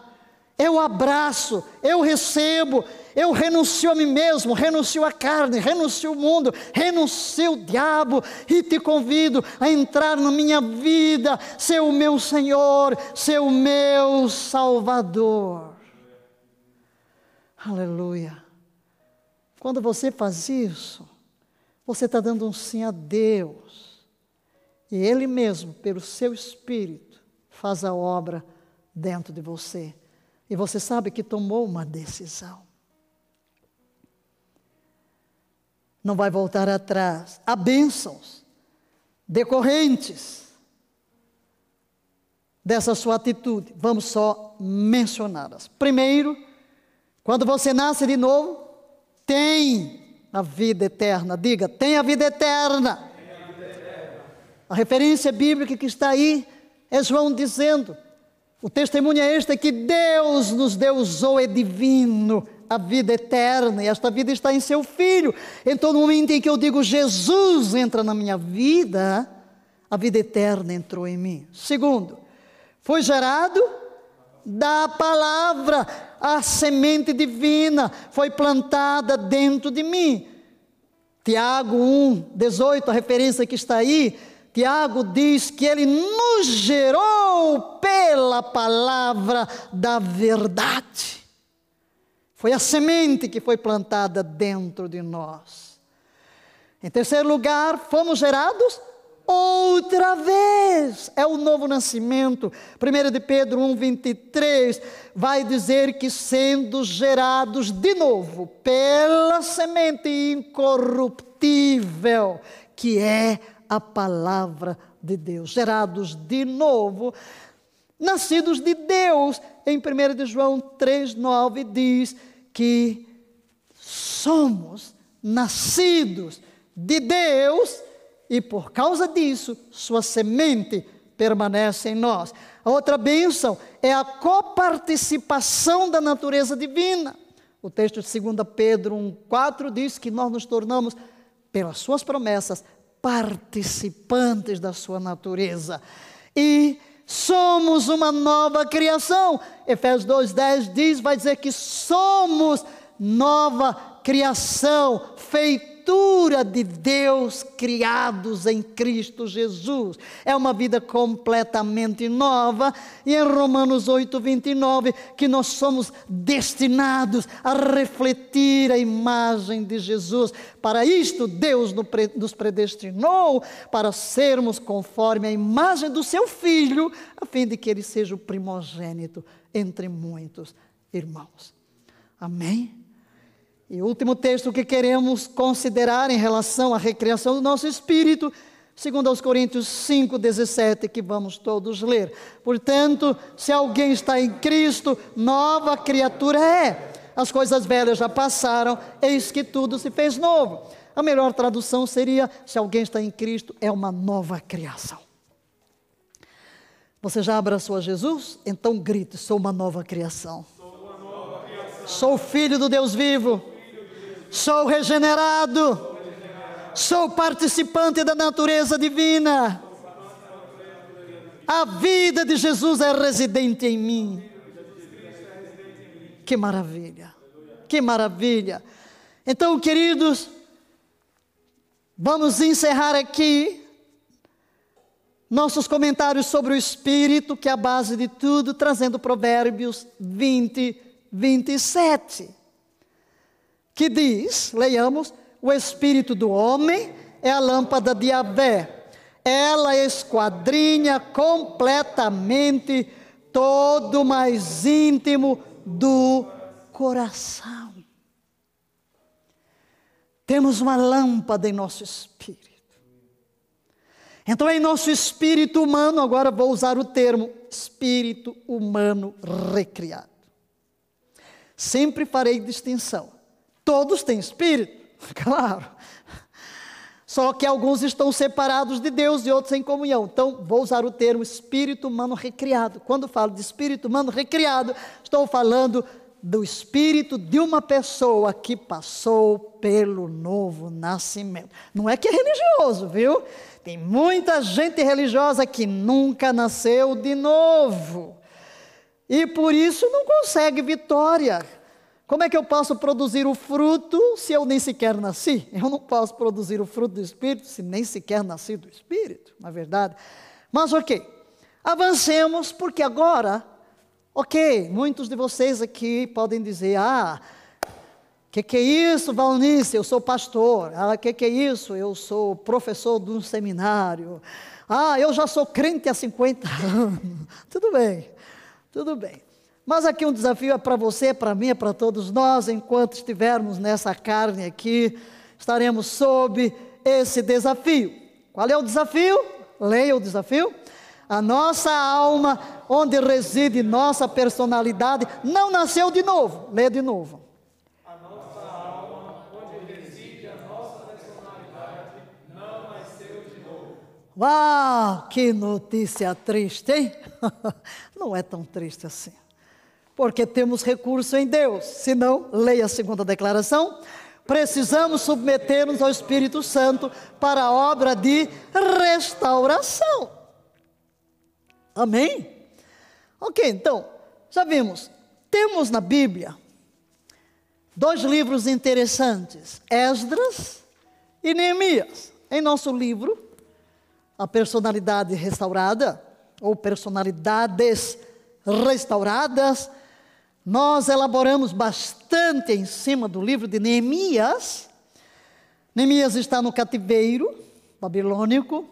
Eu abraço, eu recebo, eu renuncio a mim mesmo, renuncio à carne, renuncio ao mundo, renuncio ao diabo e te convido a entrar na minha vida, ser o meu Senhor, ser o meu Salvador. Aleluia. Quando você faz isso, você está dando um sim a Deus. E Ele mesmo, pelo seu Espírito, faz a obra dentro de você. E você sabe que tomou uma decisão. não vai voltar atrás. Há bênçãos decorrentes dessa sua atitude. Vamos só mencioná-las. Primeiro, quando você nasce de novo, tem a vida eterna. Diga, tem a vida eterna. A, vida eterna. a referência bíblica que está aí é João dizendo: o testemunho é este que Deus nos deu o zoe divino a vida eterna, e esta vida está em seu Filho. Então, no momento em que eu digo Jesus entra na minha vida, a vida eterna entrou em mim. Segundo, foi gerado da palavra, a semente divina foi plantada dentro de mim. Tiago 1, 18, a referência que está aí, Tiago diz que ele nos gerou pela palavra da verdade. Foi a semente que foi plantada dentro de nós. Em terceiro lugar, fomos gerados outra vez. É o novo nascimento. 1 de Pedro 1, 23 vai dizer que sendo gerados de novo pela semente incorruptível, que é a palavra de Deus, gerados de novo, nascidos de Deus. Em 1 de João 3, 9 diz que somos nascidos de Deus e por causa disso, sua semente permanece em nós. A outra bênção é a coparticipação da natureza divina. O texto de 2 Pedro 1,4 diz que nós nos tornamos, pelas suas promessas, participantes da sua natureza. E somos uma nova criação. Efésios 2:10 diz, vai dizer que somos nova criação, feita criatura de Deus criados em Cristo Jesus. É uma vida completamente nova. E em Romanos 8, 29, que nós somos destinados a refletir a imagem de Jesus. Para isto, Deus nos predestinou para sermos conforme a imagem do seu Filho, a fim de que ele seja o primogênito entre muitos irmãos. Amém? E o último texto que queremos considerar em relação à recriação do nosso espírito, segundo aos Coríntios 5:17 que vamos todos ler. Portanto, se alguém está em Cristo, nova criatura é. As coisas velhas já passaram, eis que tudo se fez novo. A melhor tradução seria: se alguém está em Cristo, é uma nova criação. Você já abraçou a Jesus? Então grite: sou uma nova criação. Sou, nova criação. sou filho do Deus vivo. Sou regenerado. Sou participante da natureza divina. A vida de Jesus é residente em mim. Que maravilha. Que maravilha. Então, queridos, vamos encerrar aqui nossos comentários sobre o Espírito, que é a base de tudo, trazendo Provérbios 20, 27, que diz: leiamos, o Espírito do homem é a lâmpada de Avé, ela esquadrinha completamente todo o mais íntimo do coração. Temos uma lâmpada em nosso espírito. Então, em nosso espírito humano, agora vou usar o termo espírito humano recriado. Sempre farei distinção. Todos têm espírito, claro. Só que alguns estão separados de Deus e outros em comunhão. Então, vou usar o termo espírito humano recriado. Quando falo de espírito humano recriado, estou falando do espírito de uma pessoa que passou pelo novo nascimento. Não é que é religioso, viu? Tem muita gente religiosa que nunca nasceu de novo. E por isso não consegue vitória. Como é que eu posso produzir o fruto se eu nem sequer nasci? Eu não posso produzir o fruto do Espírito se nem sequer nasci do Espírito, na é verdade. Mas ok, avancemos, porque agora, ok, muitos de vocês aqui podem dizer: ah, que que é isso, Valnice? Eu sou pastor. Ah, que que é isso? Eu sou professor de um seminário. Ah, eu já sou crente há 50 anos. tudo bem, tudo bem. Mas aqui um desafio é para você, para mim, é para todos nós, enquanto estivermos nessa carne aqui, estaremos sob esse desafio. Qual é o desafio? Leia o desafio. A nossa alma, onde reside nossa personalidade, não nasceu de novo. Lê de novo. Uau, que notícia triste, hein? Não é tão triste assim. Porque temos recurso em Deus. Se não, leia a segunda declaração. Precisamos submeter-nos ao Espírito Santo para a obra de restauração. Amém? Ok, então, já vimos. Temos na Bíblia dois livros interessantes: Esdras e Neemias. Em nosso livro, a personalidade restaurada, ou personalidades restauradas, nós elaboramos bastante em cima do livro de Neemias. Neemias está no cativeiro babilônico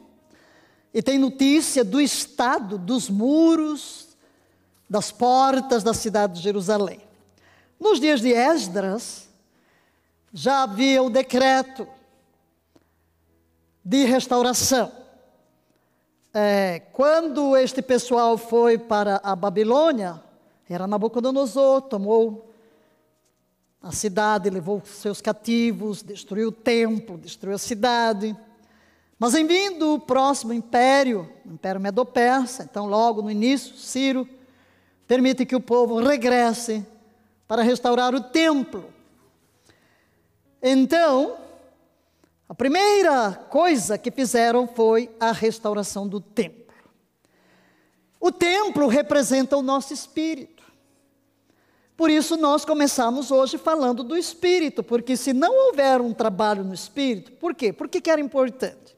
e tem notícia do estado dos muros, das portas da cidade de Jerusalém. Nos dias de Esdras, já havia o decreto de restauração é, quando este pessoal foi para a Babilônia, era Nabucodonosor, tomou a cidade, levou seus cativos, destruiu o templo, destruiu a cidade. Mas em vindo o próximo império, o Império Medo-Persa, então logo no início, Ciro, permite que o povo regresse para restaurar o templo. Então, a primeira coisa que fizeram foi a restauração do templo. O templo representa o nosso espírito. Por isso nós começamos hoje falando do espírito, porque se não houver um trabalho no espírito, por quê? Por que, era importante?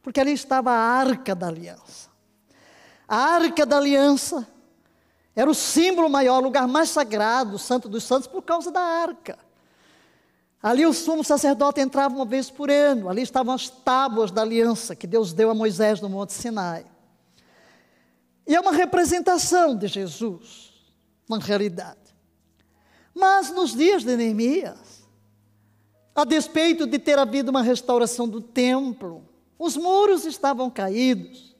Porque ali estava a arca da aliança. A arca da aliança era o símbolo maior, o lugar mais sagrado, o santo dos santos, por causa da arca. Ali o sumo sacerdote entrava uma vez por ano, ali estavam as tábuas da aliança que Deus deu a Moisés no Monte Sinai. E é uma representação de Jesus, na realidade. Mas nos dias de Neemias, a despeito de ter havido uma restauração do templo, Os muros estavam caídos.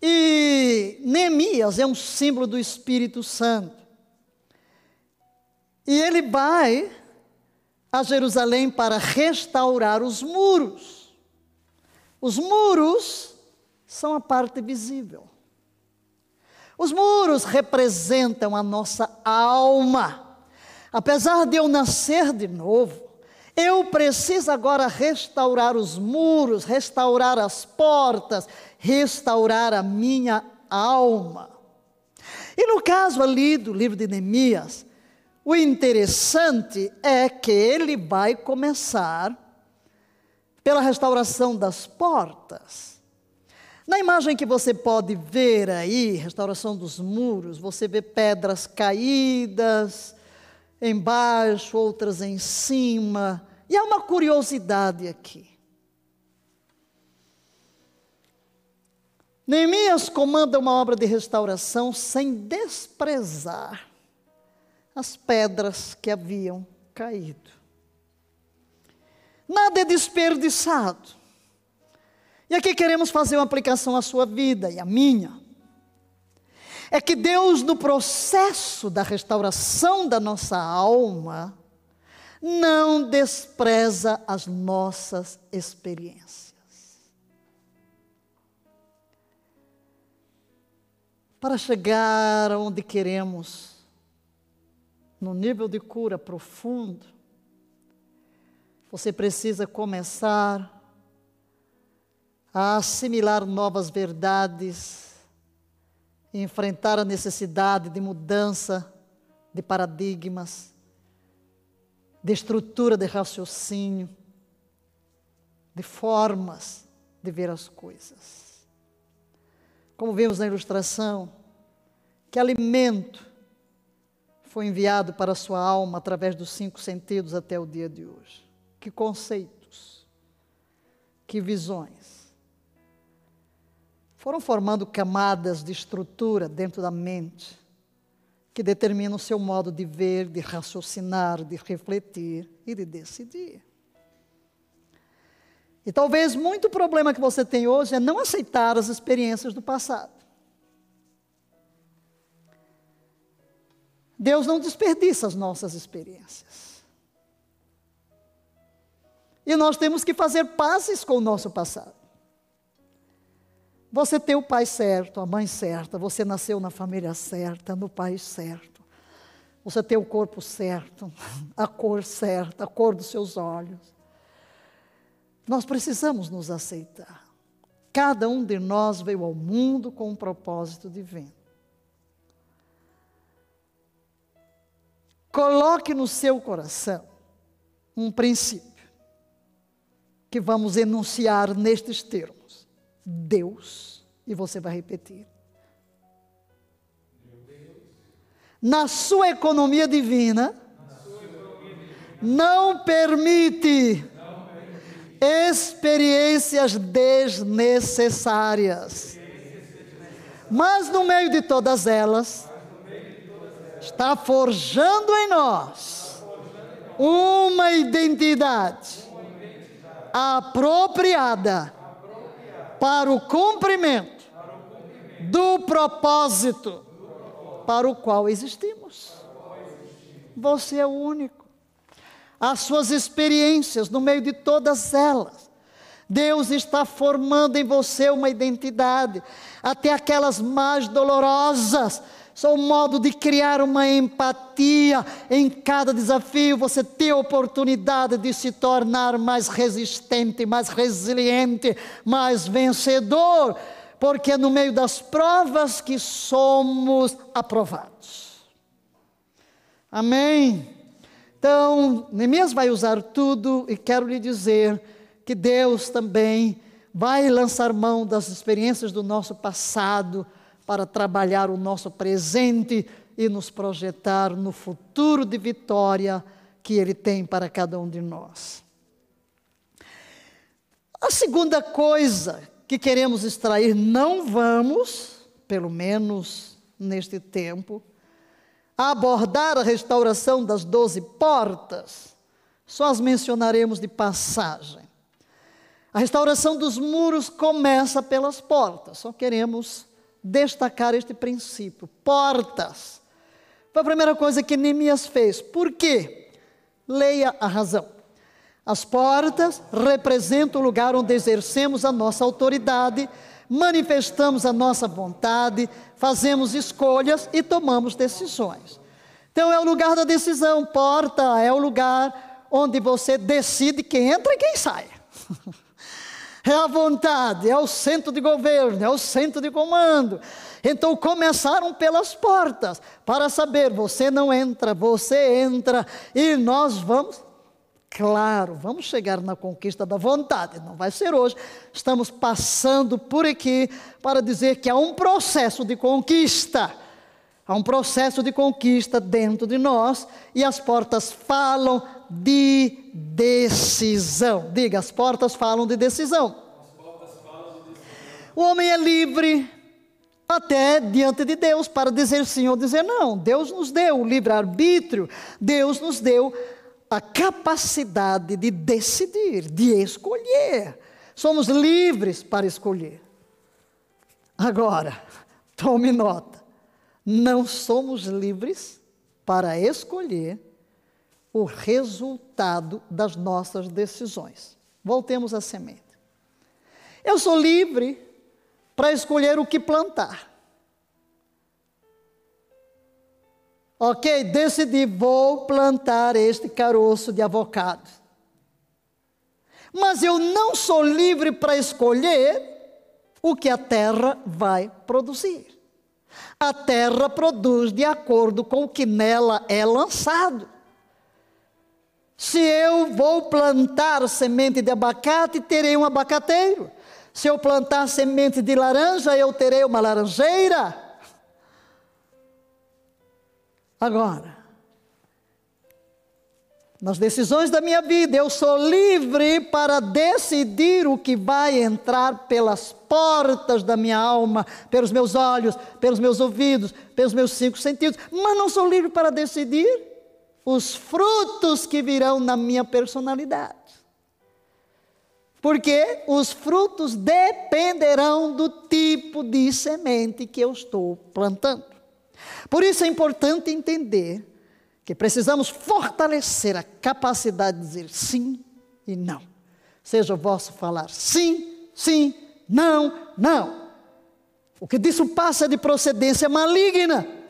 E Neemias é um símbolo do Espírito Santo. E ele vai a Jerusalém para restaurar os muros. Os muros são a parte visível. Os muros representam a nossa alma. Apesar de eu nascer de novo, eu preciso agora restaurar os muros, restaurar as portas, restaurar a minha alma. E no caso ali do livro de Neemias, o interessante é que ele vai começar pela restauração das portas. Na imagem que você pode ver aí, restauração dos muros, você vê pedras caídas, embaixo, outras em cima. E há uma curiosidade aqui. Neemias comanda uma obra de restauração sem desprezar as pedras que haviam caído. Nada é desperdiçado. E aqui queremos fazer uma aplicação à sua vida e à minha é que Deus, no processo da restauração da nossa alma, não despreza as nossas experiências. Para chegar onde queremos, no nível de cura profundo, você precisa começar a assimilar novas verdades enfrentar a necessidade de mudança de paradigmas, de estrutura de raciocínio, de formas de ver as coisas. Como vemos na ilustração, que alimento foi enviado para a sua alma através dos cinco sentidos até o dia de hoje? Que conceitos, que visões foram formando camadas de estrutura dentro da mente que determinam o seu modo de ver, de raciocinar, de refletir e de decidir. E talvez muito problema que você tem hoje é não aceitar as experiências do passado. Deus não desperdiça as nossas experiências. E nós temos que fazer pazes com o nosso passado. Você tem o pai certo, a mãe certa, você nasceu na família certa, no país certo. Você tem o corpo certo, a cor certa, a cor dos seus olhos. Nós precisamos nos aceitar. Cada um de nós veio ao mundo com um propósito divino. Coloque no seu coração um princípio que vamos enunciar nestes termos. Deus. E você vai repetir. Na sua economia divina, não permite experiências desnecessárias. Mas no meio de todas elas, está forjando em nós uma identidade apropriada para o cumprimento do propósito para o qual existimos. Você é o único. As suas experiências, no meio de todas elas, Deus está formando em você uma identidade, até aquelas mais dolorosas, só um modo de criar uma empatia em cada desafio, você ter a oportunidade de se tornar mais resistente, mais resiliente, mais vencedor, porque é no meio das provas que somos aprovados. Amém? Então, Neemias vai usar tudo e quero lhe dizer que Deus também vai lançar mão das experiências do nosso passado para trabalhar o nosso presente e nos projetar no futuro de vitória que Ele tem para cada um de nós. A segunda coisa que queremos extrair, não vamos, pelo menos neste tempo, abordar a restauração das doze portas, só as mencionaremos de passagem. A restauração dos muros começa pelas portas. Só queremos destacar este princípio. Portas. Foi a primeira coisa que Neemias fez. Por quê? Leia a razão. As portas representam o lugar onde exercemos a nossa autoridade, manifestamos a nossa vontade, fazemos escolhas e tomamos decisões. Então é o lugar da decisão. Porta é o lugar onde você decide quem entra e quem sai. é a vontade, é o centro de governo, é o centro de comando. Então começaram pelas portas para saber: você não entra, você entra, e nós vamos. Claro, vamos chegar na conquista da vontade, não vai ser hoje. Estamos passando por aqui para dizer que há um processo de conquista. Há um processo de conquista dentro de nós e as portas falam de decisão. Diga, as portas falam de decisão. O homem é livre até diante de Deus para dizer sim ou dizer não. Deus nos deu o livre-arbítrio, Deus nos deu a capacidade de decidir, de escolher. Somos livres para escolher. Agora, tome nota: não somos livres para escolher o resultado das nossas decisões. Voltemos à semente. Eu sou livre para escolher o que plantar. Ok, decidi, vou plantar este caroço de avocado. Mas eu não sou livre para escolher o que a terra vai produzir. A terra produz de acordo com o que nela é lançado. Se eu vou plantar semente de abacate, terei um abacateiro. Se eu plantar semente de laranja, eu terei uma laranjeira. Agora, nas decisões da minha vida, eu sou livre para decidir o que vai entrar pelas portas da minha alma, pelos meus olhos, pelos meus ouvidos, pelos meus cinco sentidos, mas não sou livre para decidir os frutos que virão na minha personalidade. Porque os frutos dependerão do tipo de semente que eu estou plantando. Por isso é importante entender que precisamos fortalecer a capacidade de dizer sim e não. Seja o vosso falar sim, sim, não, não. O que disso passa de procedência maligna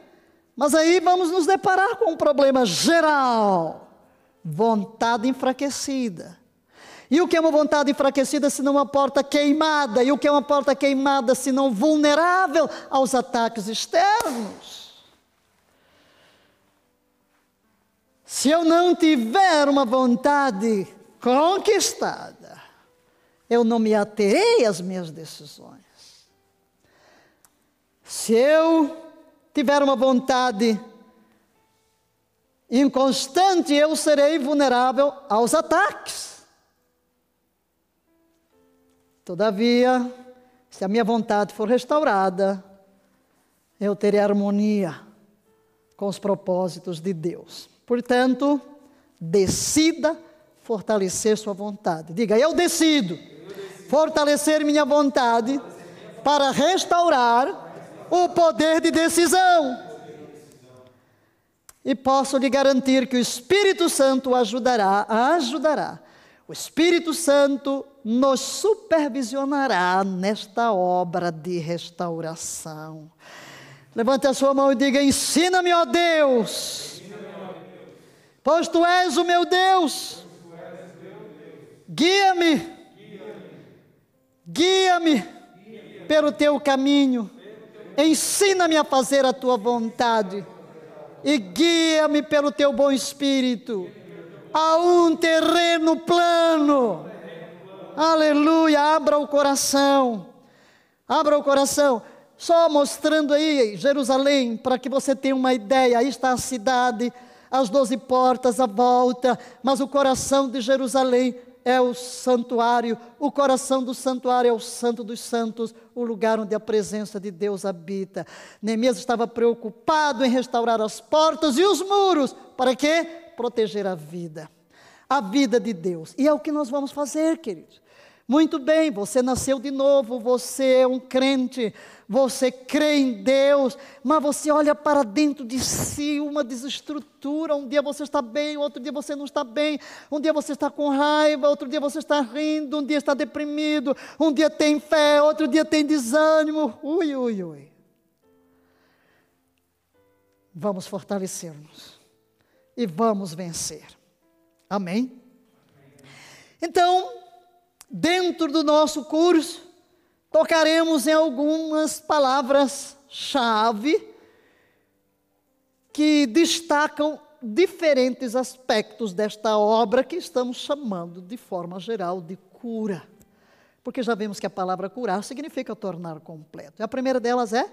mas aí vamos nos deparar com um problema geral: vontade enfraquecida. E o que é uma vontade enfraquecida se não uma porta queimada? E o que é uma porta queimada se não vulnerável aos ataques externos? Se eu não tiver uma vontade conquistada, eu não me aterei às minhas decisões. Se eu tiver uma vontade inconstante, eu serei vulnerável aos ataques. Todavia, se a minha vontade for restaurada, eu terei harmonia com os propósitos de Deus. Portanto, decida fortalecer sua vontade. Diga, eu decido fortalecer minha vontade para restaurar o poder de decisão. E posso lhe garantir que o Espírito Santo ajudará, ajudará. O Espírito Santo nos supervisionará nesta obra de restauração. Levante a sua mão e diga: Ensina-me, ó Deus, pois tu és o meu Deus. Guia-me, guia-me pelo teu caminho Ensina-me a fazer a tua vontade e guia-me pelo teu bom espírito a um terreno plano. Aleluia, abra o coração. Abra o coração. Só mostrando aí Jerusalém, para que você tenha uma ideia. Aí está a cidade, as doze portas à volta, mas o coração de Jerusalém é o santuário, o coração do santuário é o santo dos santos, o lugar onde a presença de Deus habita. Neemias estava preocupado em restaurar as portas e os muros, para quê? Proteger a vida, a vida de Deus. E é o que nós vamos fazer, queridos. Muito bem, você nasceu de novo, você é um crente, você crê em Deus, mas você olha para dentro de si uma desestrutura. Um dia você está bem, outro dia você não está bem. Um dia você está com raiva, outro dia você está rindo, um dia está deprimido, um dia tem fé, outro dia tem desânimo. Ui, ui, ui. Vamos fortalecer-nos e vamos vencer. Amém? Então, dentro do nosso curso, tocaremos em algumas palavras-chave que destacam diferentes aspectos desta obra que estamos chamando de forma geral de cura. Porque já vimos que a palavra curar significa tornar completo. E a primeira delas é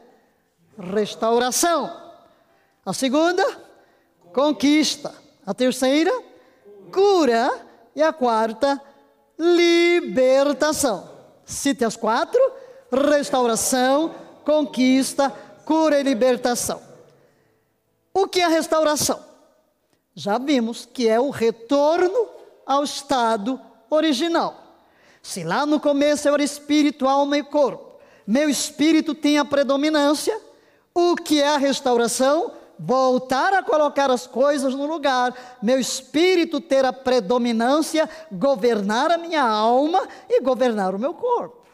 restauração. A segunda, conquista. A terceira, cura. E a quarta, libertação. Cite as quatro: restauração, conquista, cura e libertação. O que é a restauração? Já vimos que é o retorno ao estado original. Se lá no começo era espírito, alma e corpo, meu espírito tem a predominância, o que é a restauração? Voltar a colocar as coisas no lugar, meu espírito ter a predominância, governar a minha alma e governar o meu corpo.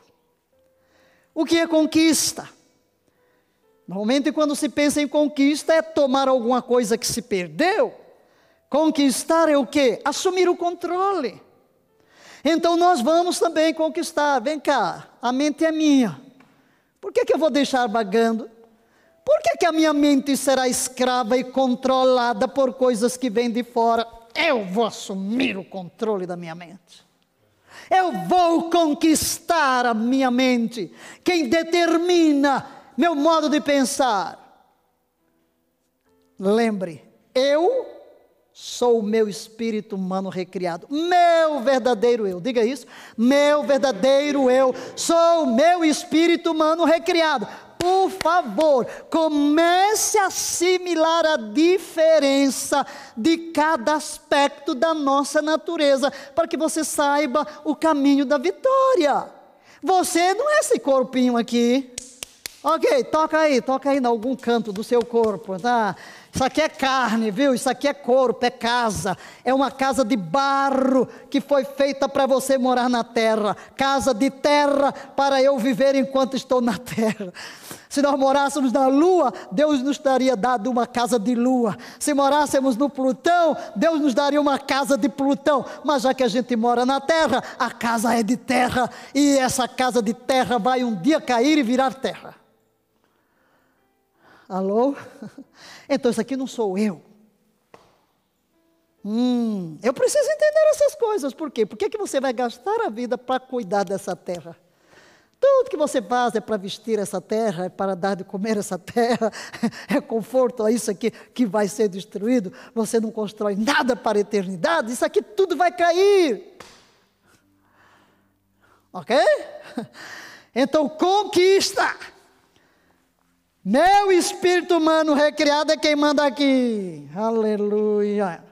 O que é conquista? Normalmente, quando se pensa em conquista, é tomar alguma coisa que se perdeu. Conquistar é o que? Assumir o controle. Então, nós vamos também conquistar. Vem cá, a mente é minha. Por que, que eu vou deixar vagando? Por que, que a minha mente será escrava e controlada por coisas que vêm de fora? Eu vou assumir o controle da minha mente. Eu vou conquistar a minha mente. Quem determina meu modo de pensar? Lembre, eu sou o meu espírito humano recriado, meu verdadeiro eu, diga isso, meu verdadeiro eu, sou o meu espírito humano recriado por favor, comece a assimilar a diferença de cada aspecto da nossa natureza, para que você saiba o caminho da vitória. Você não é esse corpinho aqui. Ok, toca aí, toca aí em algum canto do seu corpo, tá? Isso aqui é carne, viu? Isso aqui é corpo, é casa. É uma casa de barro que foi feita para você morar na terra. Casa de terra para eu viver enquanto estou na terra. Se nós morássemos na lua, Deus nos teria dado uma casa de lua. Se morássemos no Plutão, Deus nos daria uma casa de Plutão. Mas já que a gente mora na terra, a casa é de terra. E essa casa de terra vai um dia cair e virar terra. Alô? Então isso aqui não sou eu. Hum, eu preciso entender essas coisas. Por quê? Por que, que você vai gastar a vida para cuidar dessa terra? Tudo que você faz é para vestir essa terra, é para dar de comer essa terra, é conforto a isso aqui que vai ser destruído. Você não constrói nada para a eternidade, isso aqui tudo vai cair. Ok? Então conquista. Meu espírito humano recriado é quem manda aqui. Aleluia.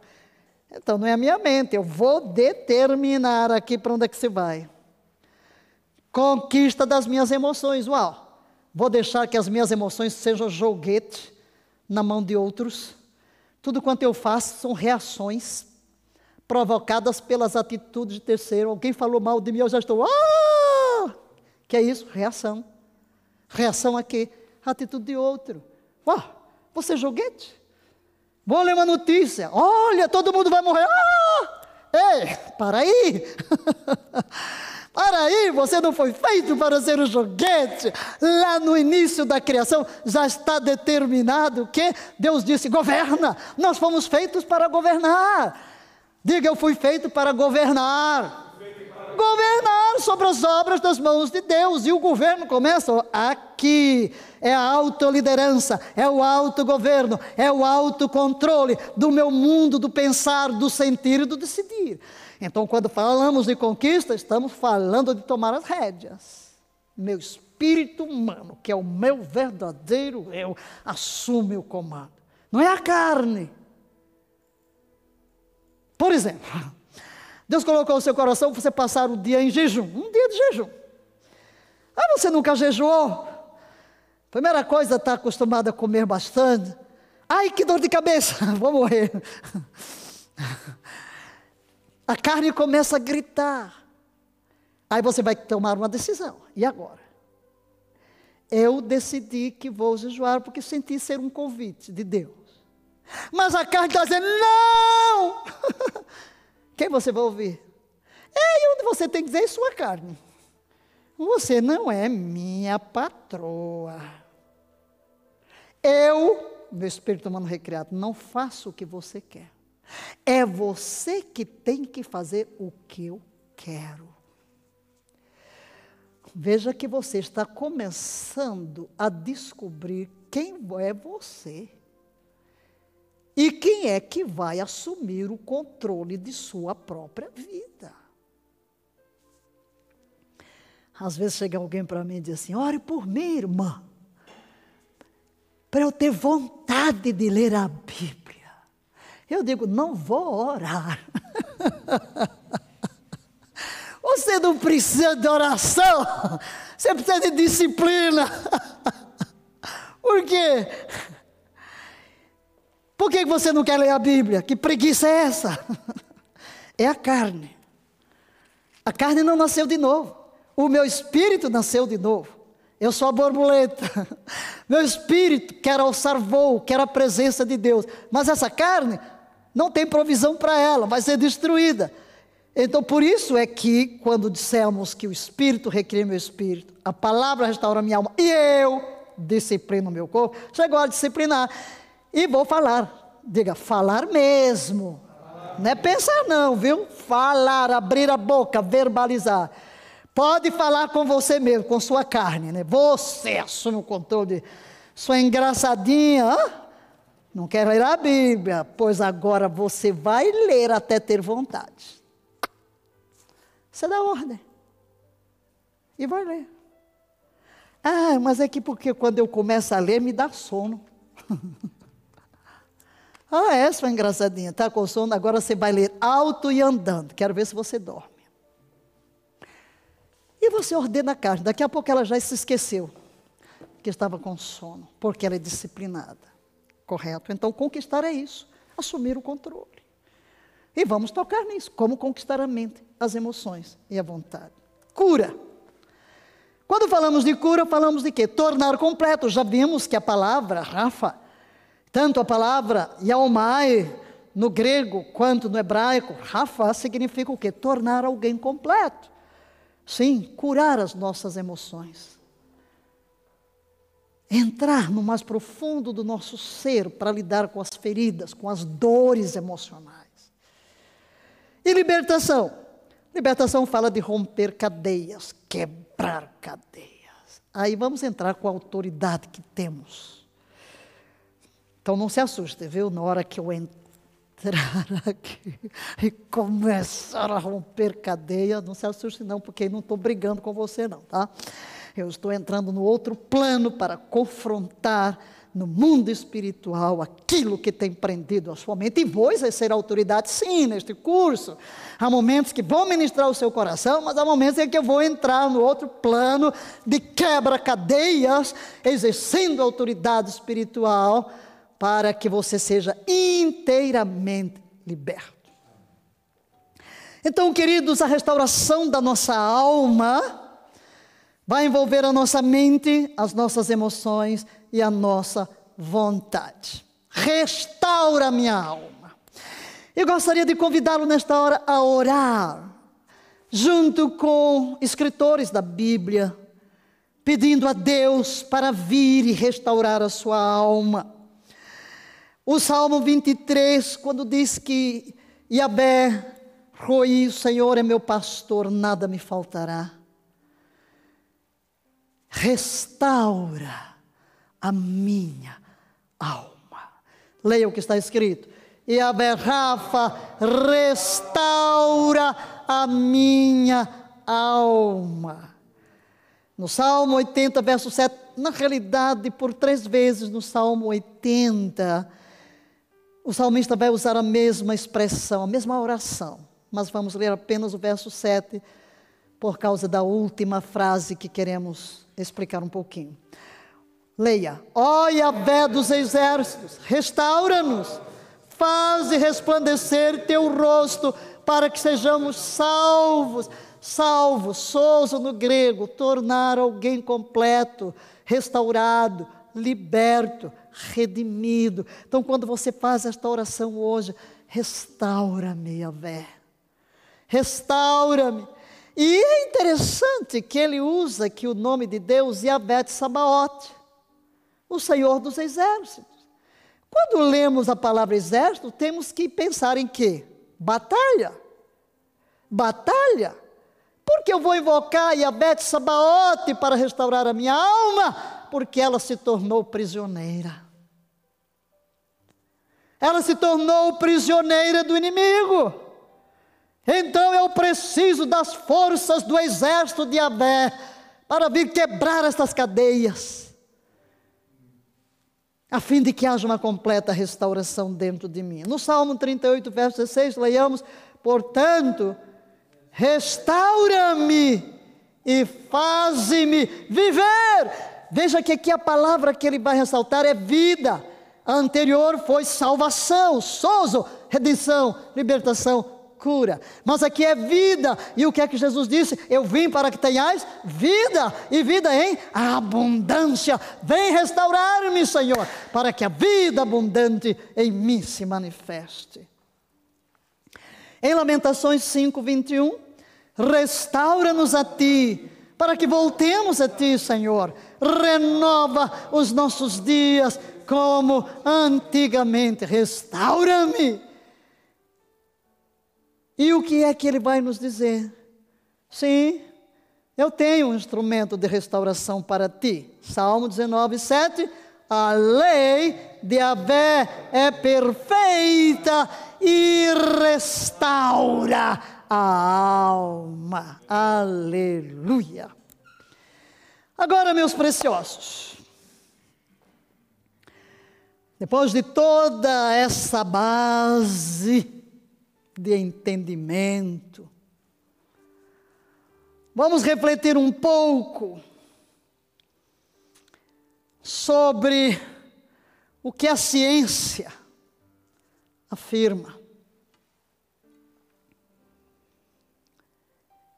Então não é a minha mente, eu vou determinar aqui para onde é que se vai. Conquista das minhas emoções. Uau! Vou deixar que as minhas emoções sejam joguete na mão de outros. Tudo quanto eu faço são reações provocadas pelas atitudes de terceiro. Alguém falou mal de mim, eu já estou. Ah! Que é isso? Reação. Reação a atitude de outro. Uau, você é joguete? Vou ler uma notícia. Olha, todo mundo vai morrer. Ah! Ei, para aí. para aí, você não foi feito para ser um joguete. Lá no início da criação já está determinado que Deus disse: governa. Nós fomos feitos para governar. Diga, eu fui feito para governar governar sobre as obras das mãos de Deus. E o governo começa aqui. É a autoliderança, é o autogoverno, é o autocontrole do meu mundo, do pensar, do sentir e do decidir. Então, quando falamos de conquista, estamos falando de tomar as rédeas. Meu espírito humano, que é o meu verdadeiro eu, assume o comando. Não é a carne. Por exemplo, Deus colocou o seu coração para você passar o dia em jejum, um dia de jejum. Ah, você nunca jejuou? Primeira coisa, está acostumado a comer bastante. Ai, que dor de cabeça, vou morrer. A carne começa a gritar. Aí você vai tomar uma decisão. E agora? Eu decidi que vou jejuar porque senti ser um convite de Deus. Mas a carne está dizendo: não! Quem você vai ouvir? É onde você tem que dizer sua carne. Você não é minha patroa. Eu, meu espírito humano recriado, não faço o que você quer. É você que tem que fazer o que eu quero. Veja que você está começando a descobrir quem é você. E quem é que vai assumir o controle de sua própria vida? Às vezes chega alguém para mim e diz assim: ore por mim, irmã, para eu ter vontade de ler a Bíblia. Eu digo: não vou orar. Você não precisa de oração, você precisa de disciplina. Por quê? Por que você não quer ler a Bíblia? Que preguiça é essa? É a carne. A carne não nasceu de novo. O meu espírito nasceu de novo. Eu sou a borboleta. Meu espírito quer alçar voo, quer a presença de Deus. Mas essa carne não tem provisão para ela, vai ser destruída. Então, por isso é que, quando dissemos que o Espírito recria meu espírito, a palavra restaura minha alma, e eu disciplino meu corpo, chegou a disciplinar. E vou falar. Diga, falar mesmo. Não é pensar, não, viu? Falar, abrir a boca, verbalizar. Pode falar com você mesmo, com sua carne, né? Você assume o controle. Sua engraçadinha, não quer ler a Bíblia, pois agora você vai ler até ter vontade. Você dá ordem. E vai ler. Ah, mas é que porque quando eu começo a ler me dá sono. Ah, é, sua engraçadinha, está com sono, agora você vai ler alto e andando. Quero ver se você dorme. E você ordena a carne. Daqui a pouco ela já se esqueceu que estava com sono, porque ela é disciplinada. Correto? Então, conquistar é isso, assumir o controle. E vamos tocar nisso, como conquistar a mente, as emoções e a vontade. Cura. Quando falamos de cura, falamos de quê? Tornar completo. Já vimos que a palavra, Rafa, tanto a palavra yaomai no grego quanto no hebraico, rafa significa o quê? Tornar alguém completo. Sim, curar as nossas emoções. Entrar no mais profundo do nosso ser para lidar com as feridas, com as dores emocionais. E libertação? Libertação fala de romper cadeias, quebrar cadeias. Aí vamos entrar com a autoridade que temos então não se assuste, viu? Na hora que eu entrar aqui e começar a romper cadeia, não se assuste não, porque não estou brigando com você não, tá? Eu estou entrando no outro plano para confrontar no mundo espiritual aquilo que tem prendido a sua mente. E vou exercer autoridade, sim, neste curso. Há momentos que vou ministrar o seu coração, mas há momentos em que eu vou entrar no outro plano de quebra-cadeias, exercendo autoridade espiritual para que você seja inteiramente liberto. Então, queridos, a restauração da nossa alma vai envolver a nossa mente, as nossas emoções e a nossa vontade. Restaura minha alma. Eu gostaria de convidá-lo nesta hora a orar, junto com escritores da Bíblia, pedindo a Deus para vir e restaurar a sua alma. O Salmo 23, quando diz que Yahvé, Roi, o Senhor é meu pastor, nada me faltará. Restaura a minha alma. Leia o que está escrito. Yahvé Rafa, restaura a minha alma. No Salmo 80, verso 7, na realidade, por três vezes no Salmo 80, o salmista vai usar a mesma expressão, a mesma oração, mas vamos ler apenas o verso 7, por causa da última frase que queremos explicar um pouquinho. Leia: Ó Yahvé dos exércitos, restaura-nos, faze resplandecer teu rosto, para que sejamos salvos. Salvo, souzo no grego, tornar alguém completo, restaurado, liberto, redimido. Então, quando você faz esta oração hoje, restaura-me, Yahvé. Restaura-me. E é interessante que ele usa aqui o nome de Deus, Yahvé de Sabaote, o Senhor dos Exércitos. Quando lemos a palavra exército, temos que pensar em quê? Batalha. Batalha. Porque eu vou invocar Yahvé de Sabaote para restaurar a minha alma? Porque ela se tornou prisioneira. Ela se tornou prisioneira do inimigo. Então eu preciso das forças do exército de Abé para vir quebrar estas cadeias, a fim de que haja uma completa restauração dentro de mim. No Salmo 38, verso 16, leiamos: Portanto, restaura-me e faze-me viver. Veja que aqui a palavra que ele vai ressaltar é vida. A anterior foi salvação, sozo, redenção, libertação, cura. Mas aqui é vida. E o que é que Jesus disse? Eu vim para que tenhais vida e vida em abundância. Vem restaurar-me, Senhor, para que a vida abundante em mim se manifeste. Em Lamentações 5, 21, restaura-nos a ti, para que voltemos a ti, Senhor. Renova os nossos dias como antigamente. Restaura-me e o que é que ele vai nos dizer? Sim, eu tenho um instrumento de restauração para ti. Salmo 19, 7. A lei de Abé é perfeita e restaura a alma. Aleluia. Agora, meus preciosos, depois de toda essa base, de entendimento. Vamos refletir um pouco sobre o que a ciência afirma.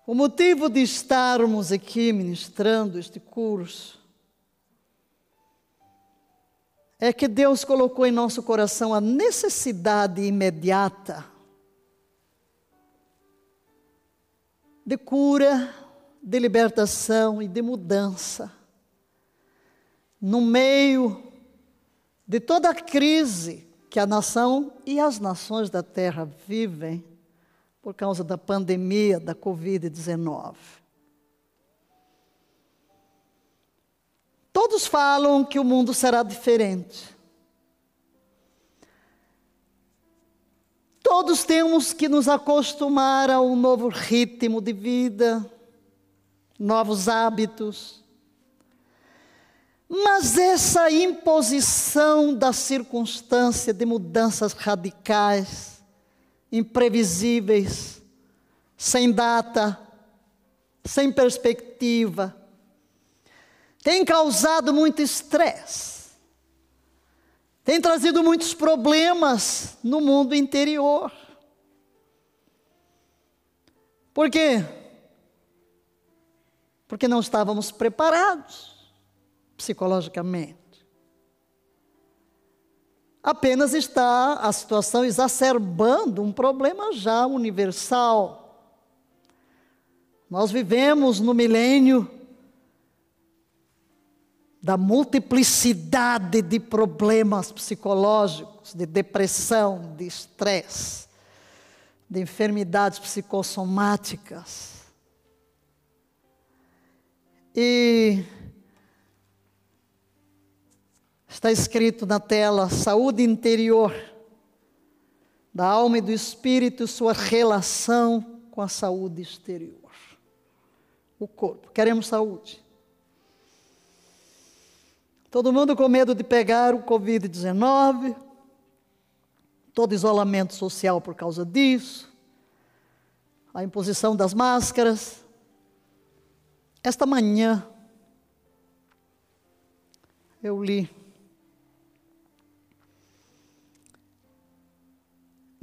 O motivo de estarmos aqui ministrando este curso é que Deus colocou em nosso coração a necessidade imediata de cura, de libertação e de mudança. No meio de toda a crise que a nação e as nações da terra vivem por causa da pandemia da Covid-19. Todos falam que o mundo será diferente. Todos temos que nos acostumar a um novo ritmo de vida, novos hábitos. Mas essa imposição da circunstância de mudanças radicais, imprevisíveis, sem data, sem perspectiva, tem causado muito estresse tem trazido muitos problemas no mundo interior. Por quê? Porque não estávamos preparados psicologicamente. Apenas está a situação exacerbando um problema já universal. Nós vivemos no milênio da multiplicidade de problemas psicológicos, de depressão, de estresse, de enfermidades psicossomáticas. E está escrito na tela: saúde interior da alma e do espírito, sua relação com a saúde exterior. O corpo. Queremos saúde. Todo mundo com medo de pegar o Covid-19, todo isolamento social por causa disso, a imposição das máscaras. Esta manhã, eu li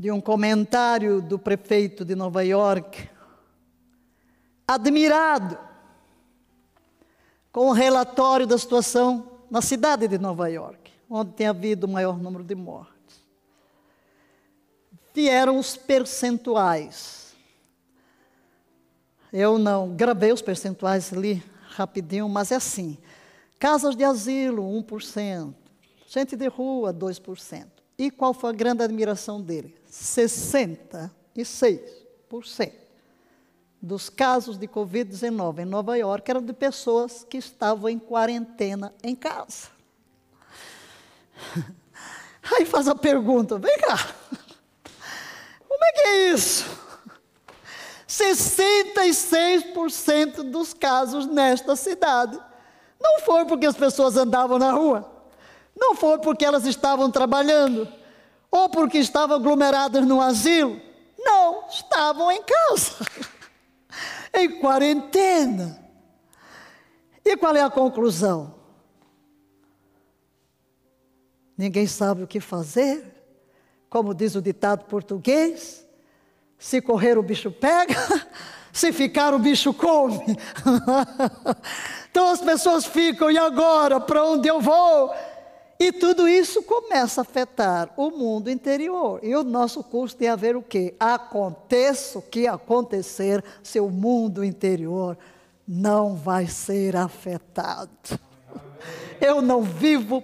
de um comentário do prefeito de Nova York, admirado com o relatório da situação na cidade de Nova York, onde tem havido o maior número de mortes. Vieram os percentuais. Eu não gravei os percentuais ali rapidinho, mas é assim: casas de asilo, 1%, gente de rua, 2%. E qual foi a grande admiração dele? 66% dos casos de Covid-19 em Nova York eram de pessoas que estavam em quarentena em casa. Aí faz a pergunta: vem cá, como é que é isso? 66% dos casos nesta cidade não foi porque as pessoas andavam na rua, não foi porque elas estavam trabalhando, ou porque estavam aglomeradas no asilo. Não, estavam em casa, em quarentena. E qual é a conclusão? Ninguém sabe o que fazer, como diz o ditado português: se correr o bicho pega, se ficar o bicho come. então as pessoas ficam, e agora? Para onde eu vou? E tudo isso começa a afetar o mundo interior. E o nosso curso tem a ver o quê? Aconteça o que acontecer, seu mundo interior não vai ser afetado. Eu não vivo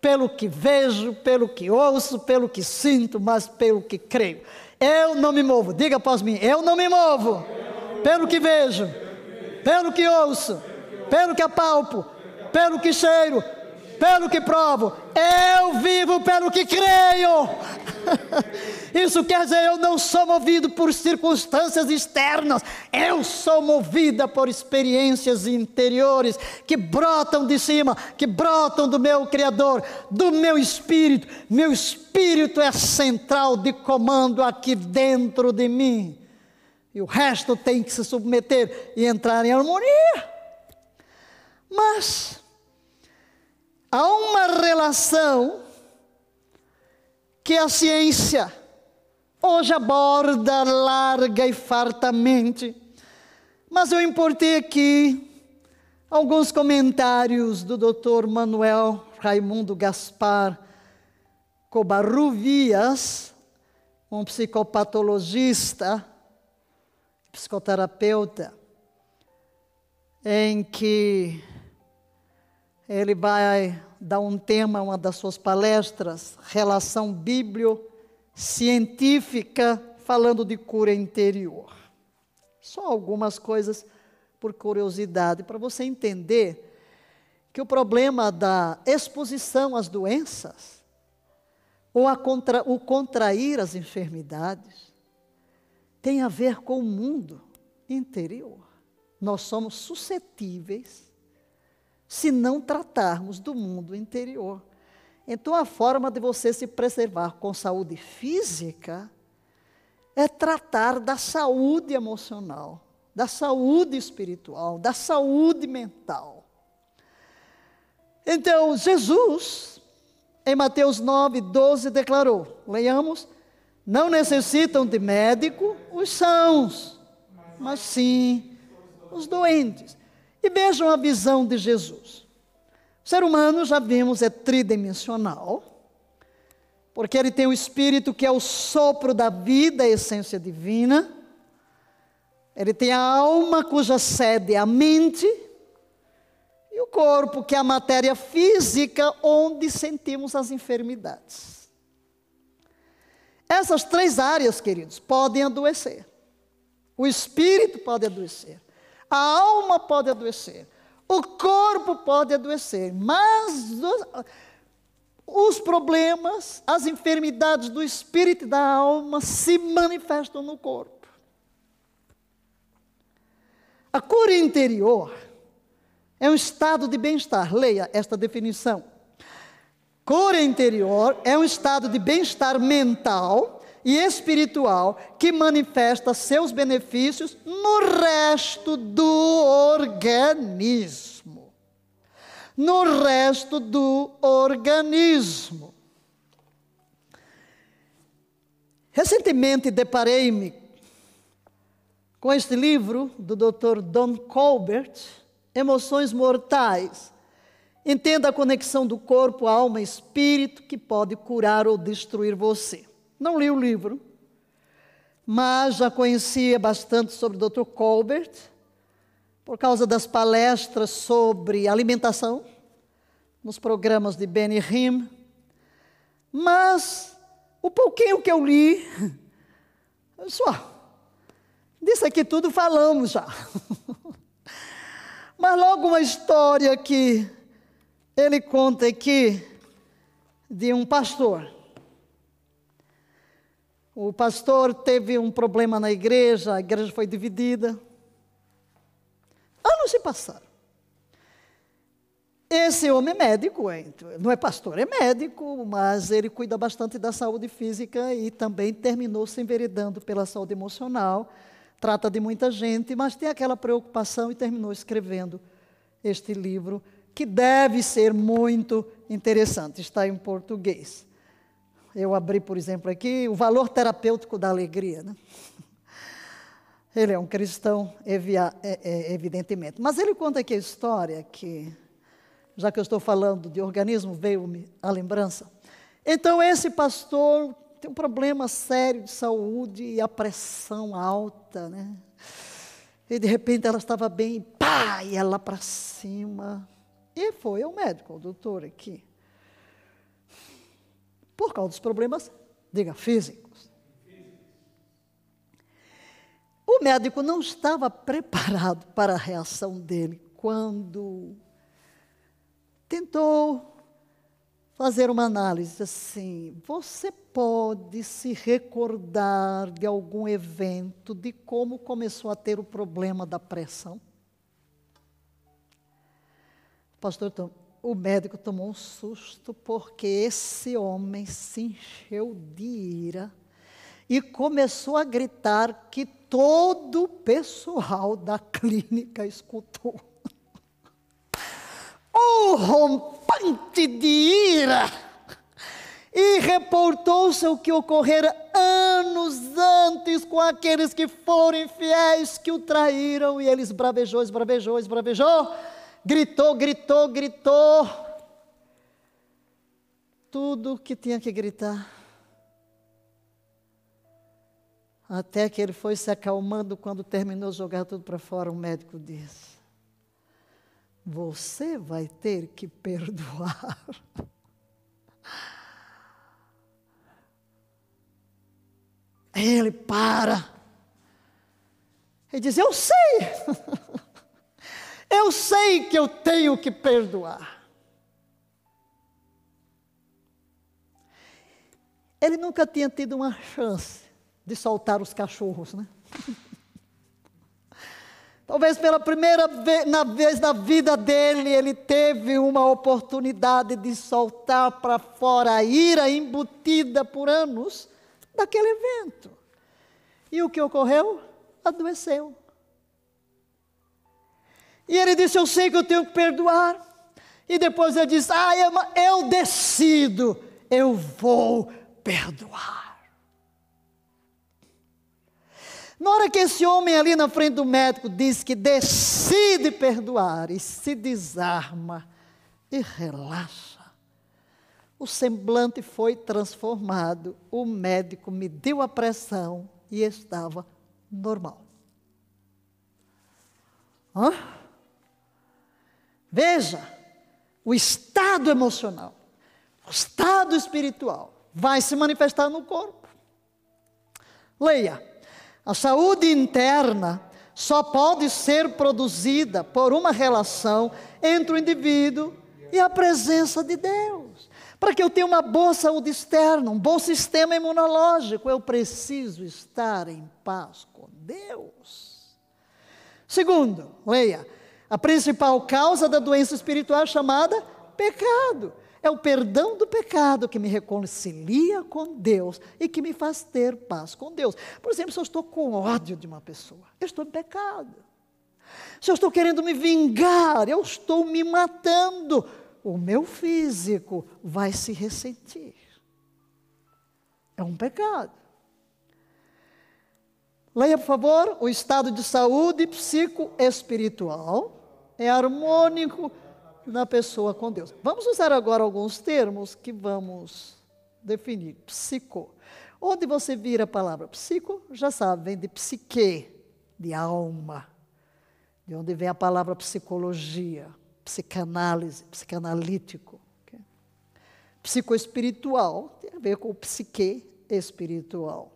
pelo que vejo, pelo que ouço, pelo que sinto, mas pelo que creio. Eu não me movo. Diga após mim, eu não me movo pelo que vejo, pelo que ouço, pelo que apalpo, pelo que cheiro, pelo que provo, eu vivo pelo que creio. Isso quer dizer, eu não sou movido por circunstâncias externas, eu sou movida por experiências interiores que brotam de cima, que brotam do meu Criador, do meu espírito. Meu espírito é central de comando aqui dentro de mim. E o resto tem que se submeter e entrar em harmonia. Mas há uma relação que a ciência hoje aborda larga e fartamente, mas eu importei aqui alguns comentários do Dr. Manuel Raimundo Gaspar Cobarruvias, um psicopatologista, psicoterapeuta, em que ele vai dar um tema, uma das suas palestras, relação biblio-científica, falando de cura interior. Só algumas coisas por curiosidade, para você entender que o problema da exposição às doenças, ou contra, o contrair as enfermidades, tem a ver com o mundo interior. Nós somos suscetíveis se não tratarmos do mundo interior. Então, a forma de você se preservar com saúde física é tratar da saúde emocional, da saúde espiritual, da saúde mental. Então, Jesus, em Mateus 9, 12, declarou: leiamos, não necessitam de médico os sãos, mas sim os doentes. E vejam a visão de Jesus. O ser humano, já vimos, é tridimensional, porque ele tem o espírito que é o sopro da vida, a essência divina. Ele tem a alma, cuja sede é a mente, e o corpo, que é a matéria física, onde sentimos as enfermidades. Essas três áreas, queridos, podem adoecer. O espírito pode adoecer. A alma pode adoecer, o corpo pode adoecer, mas os, problemas, as enfermidades do espírito e da alma se manifestam no corpo. A cura interior é um estado de bem-estar. Leia esta definição. Cura interior é um estado de bem-estar mental e espiritual que manifesta seus benefícios no resto do organismo. No resto do organismo. Recentemente deparei-me com este livro do Dr. Don Colbert, Emoções Mortais. Entenda a conexão do corpo, alma e espírito que pode curar ou destruir você. Não li o livro, mas já conhecia bastante sobre o Dr. Colbert, por causa das palestras sobre alimentação, nos programas de Benny Hinn. Mas o pouquinho que eu li, só, disso aqui tudo falamos já. Mas logo uma história que ele conta aqui de um pastor. O pastor teve um problema na igreja, a igreja foi dividida. Anos se passaram. Esse homem é médico, não é pastor, é médico, mas ele cuida bastante da saúde física e também terminou se enveredando pela saúde emocional trata de muita gente, mas tem aquela preocupação e terminou escrevendo este livro, que deve ser muito interessante. Está em português. Eu abri, por exemplo, aqui o valor terapêutico da alegria. Né? Ele é um cristão, é, é, evidentemente. Mas ele conta aqui a história que, já que eu estou falando de organismo, veio-me a lembrança. Então, esse pastor tem um problema sério de saúde e a pressão alta, né? E de repente ela estava bem, pá, e ela para cima. E foi ao médico, ao doutor aqui. Por causa dos problemas, diga, físicos. O médico não estava preparado para a reação dele quando tentou fazer uma análise assim. Você pode se recordar de algum evento, de como começou a ter o problema da pressão? Pastor, o médico tomou um susto porque esse homem se encheu de ira e começou a gritar que todo o pessoal da clínica escutou. Um rompante de ira. E reportou-se o que ocorrera anos antes com aqueles que foram infiéis, que o traíram, e ele esbravejou, esbravejou, esbravejou, gritou, gritou, gritou. Tudo que tinha que gritar. Até que ele foi se acalmando quando terminou jogar tudo para fora, o médico disse: você vai ter que perdoar. Ele para. Ele diz: Eu sei. Eu sei que eu tenho que perdoar. Ele nunca tinha tido uma chance de soltar os cachorros, né? Talvez pela primeira vez na, vez na vida dele, ele teve uma oportunidade de soltar para fora a ira embutida por anos daquele evento. E o que ocorreu? Adoeceu. E ele disse: Eu sei que eu tenho que perdoar. E depois ele disse: Ah, eu, eu decido, eu vou perdoar. Na hora que esse homem ali na frente do médico diz que decide perdoar e se desarma e relaxa, o semblante foi transformado. O médico mediu a pressão e estava normal. Hã? Veja, o estado emocional, o estado espiritual vai se manifestar no corpo. Leia. A saúde interna só pode ser produzida por uma relação entre o indivíduo e a presença de Deus. Para que eu tenha uma boa saúde externa, um bom sistema imunológico, eu preciso estar em paz com Deus. Segundo, leia, a principal causa da doença espiritual é chamada pecado. É o perdão do pecado que me reconcilia com Deus e que me faz ter paz com Deus. Por exemplo, se eu estou com ódio de uma pessoa, eu estou em pecado. Se eu estou querendo me vingar, eu estou me matando. O meu físico vai se ressentir. É um pecado. Leia, por favor, o estado de saúde psicoespiritual é harmônico na pessoa com Deus. Vamos usar agora alguns termos que vamos definir. Psico. Onde você vira a palavra psico, já sabe, vem de psique, de alma. De onde vem a palavra psicologia, psicanálise, psicanalítico. Psicoespiritual tem a ver com o psique espiritual.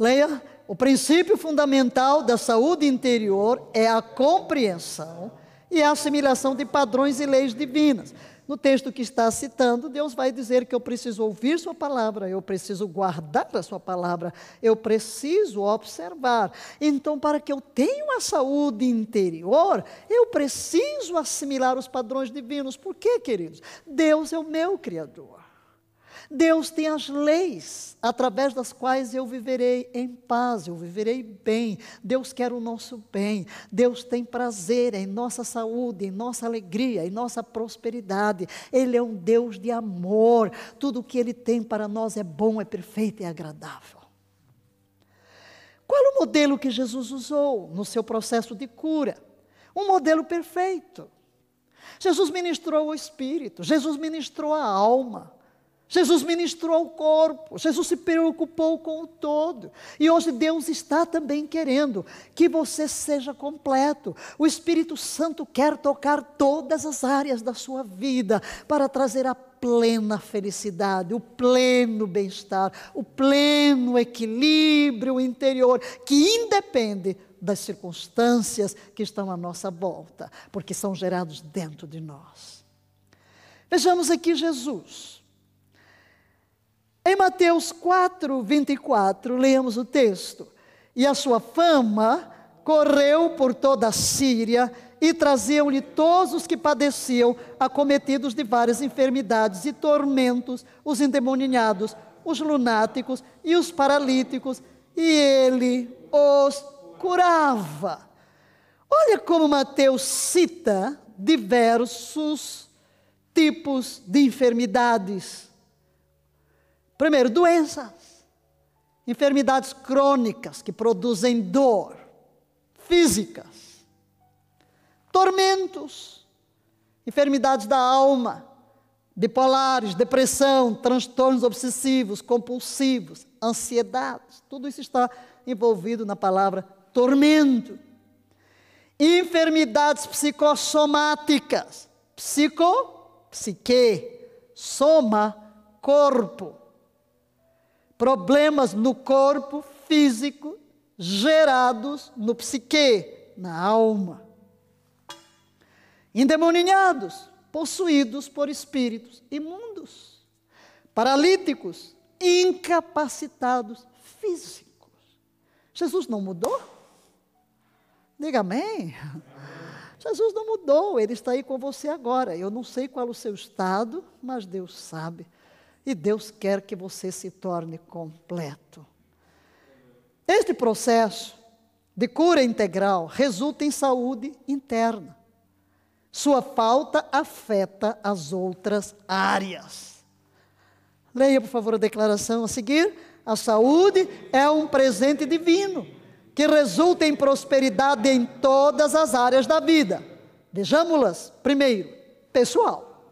Leia, o princípio fundamental da saúde interior é a compreensão e a assimilação de padrões e leis divinas. No texto que está citando, Deus vai dizer que eu preciso ouvir Sua palavra, eu preciso guardar a Sua palavra, eu preciso observar. Então, para que eu tenha a saúde interior, eu preciso assimilar os padrões divinos. Por quê, queridos? Deus é o meu Criador. Deus tem as leis através das quais eu viverei em paz, eu viverei bem. Deus quer o nosso bem. Deus tem prazer em nossa saúde, em nossa alegria, em nossa prosperidade. Ele é um Deus de amor. Tudo o que ele tem para nós é bom, é perfeito e é agradável. Qual o modelo que Jesus usou no seu processo de cura? Um modelo perfeito. Jesus ministrou o espírito, Jesus ministrou a alma. Jesus ministrou o corpo, Jesus se preocupou com o todo. E hoje Deus está também querendo que você seja completo. O Espírito Santo quer tocar todas as áreas da sua vida para trazer a plena felicidade, o pleno bem-estar, o pleno equilíbrio interior, que independe das circunstâncias que estão à nossa volta, porque são gerados dentro de nós. Vejamos aqui Jesus em Mateus 4, 24, lemos o texto. E a sua fama correu por toda a Síria e traziam-lhe todos os que padeciam, acometidos de várias enfermidades e tormentos, os endemoniados, os lunáticos e os paralíticos, e ele os curava. Olha como Mateus cita diversos tipos de enfermidades Primeiro, doenças, enfermidades crônicas que produzem dor, físicas, tormentos, enfermidades da alma, bipolares, depressão, transtornos obsessivos, compulsivos, ansiedades, tudo isso está envolvido na palavra tormento. Enfermidades psicossomáticas, psico, psique, soma, corpo problemas no corpo físico gerados no psique, na alma. Endemoniados, possuídos por espíritos imundos, paralíticos, incapacitados físicos. Jesus não mudou? Diga amém. Jesus não mudou, Ele está aí com você agora. Eu não sei qual o seu estado, mas Deus sabe. E Deus quer que você se torne completo. Este processo de cura integral resulta em saúde interna. Sua falta afeta as outras áreas. Leia, por favor, a declaração a seguir. A saúde é um presente divino que resulta em prosperidade em todas as áreas da vida. Vejamos-las. Primeiro, pessoal.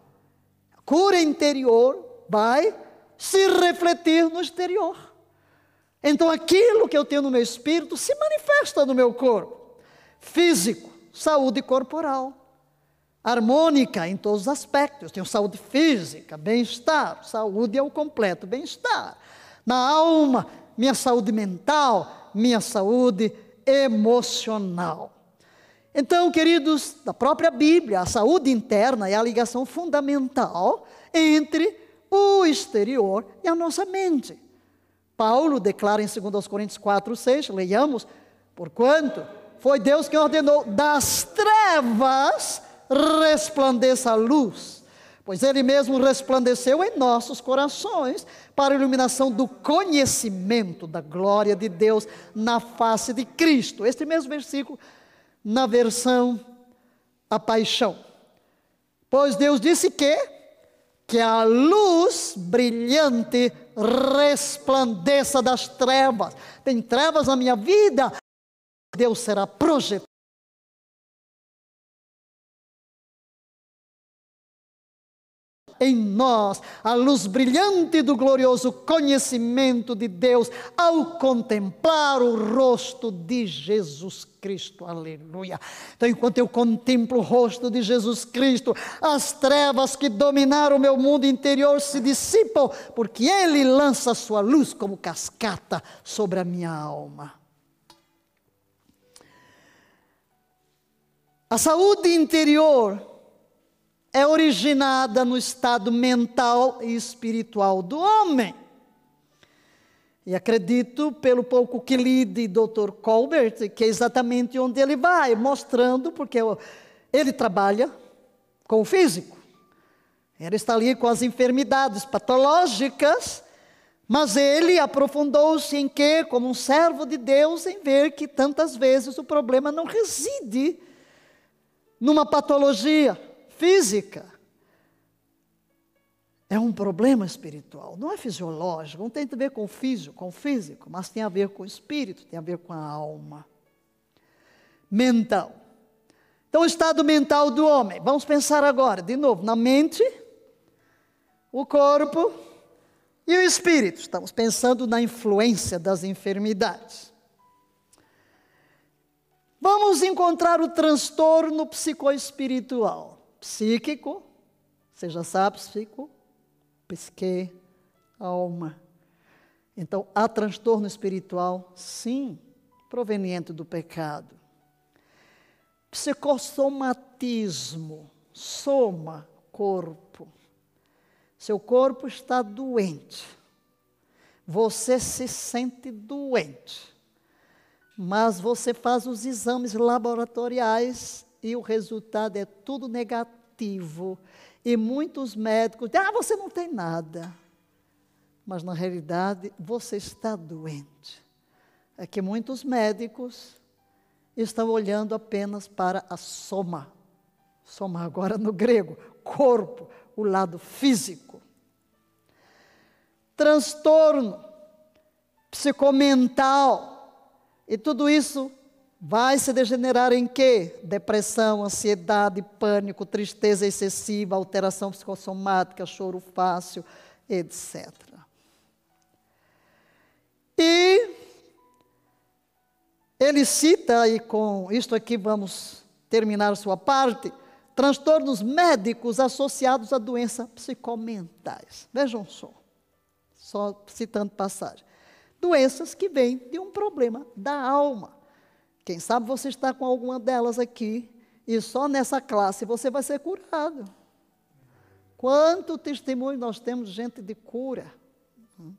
A cura interior vai se refletir no exterior. Então aquilo que eu tenho no meu espírito se manifesta no meu corpo. Físico, saúde corporal. Harmônica em todos os aspectos. Eu tenho saúde física, bem-estar. Saúde é o completo bem-estar. Na alma, minha saúde mental, minha saúde emocional. Então, queridos, da própria Bíblia, a saúde interna é a ligação fundamental entre o exterior e a nossa mente. Paulo declara em 2 Coríntios 4, 6, leiamos, porquanto foi Deus que ordenou das trevas resplandeça a luz, pois Ele mesmo resplandeceu em nossos corações para a iluminação do conhecimento da glória de Deus na face de Cristo. Este mesmo versículo, na versão A Paixão. Pois Deus disse que que a luz brilhante resplandeça das trevas. Tem trevas na minha vida, Deus será projetado em nós a luz brilhante do glorioso conhecimento de Deus ao contemplar o rosto de Jesus Cristo. Aleluia. Então, enquanto eu contemplo o rosto de Jesus Cristo, as trevas que dominaram o meu mundo interior se dissipam, porque Ele lança a sua luz como cascata sobre a minha alma. A saúde interior é originada no estado mental e espiritual do homem. E acredito, pelo pouco que li de Dr. Colbert, que é exatamente onde ele vai, mostrando, porque ele trabalha com o físico. Ele está ali com as enfermidades patológicas, mas ele aprofundou-se em que, como um servo de Deus, em ver que tantas vezes o problema não reside numa patologia física. É um problema espiritual, não é fisiológico, não tem a ver com o físico, com o físico, mas tem a ver com o espírito, tem a ver com a alma. Mental. Então, o estado mental do homem. Vamos pensar agora, de novo, na mente, o corpo e o espírito. Estamos pensando na influência das enfermidades. Vamos encontrar o transtorno psicoespiritual psíquico, você já sabe, psíquico, psique, alma. Então, há transtorno espiritual, sim, proveniente do pecado. Psicossomatismo, soma, corpo. Seu corpo está doente. Você se sente doente. Mas você faz os exames laboratoriais e o resultado é tudo negativo. E muitos médicos dizem: ah, você não tem nada. Mas na realidade você está doente. É que muitos médicos estão olhando apenas para a soma. Soma agora no grego, corpo, o lado físico. Transtorno psicomental. E tudo isso Vai se degenerar em quê? Depressão, ansiedade, pânico, tristeza excessiva, alteração psicossomática, choro fácil, etc. E ele cita, e com isto aqui vamos terminar sua parte, transtornos médicos associados a doenças psicomentais. Vejam só, só citando passagem. Doenças que vêm de um problema da alma. Quem sabe você está com alguma delas aqui e só nessa classe você vai ser curado. Quanto testemunho nós temos, gente de cura, hum,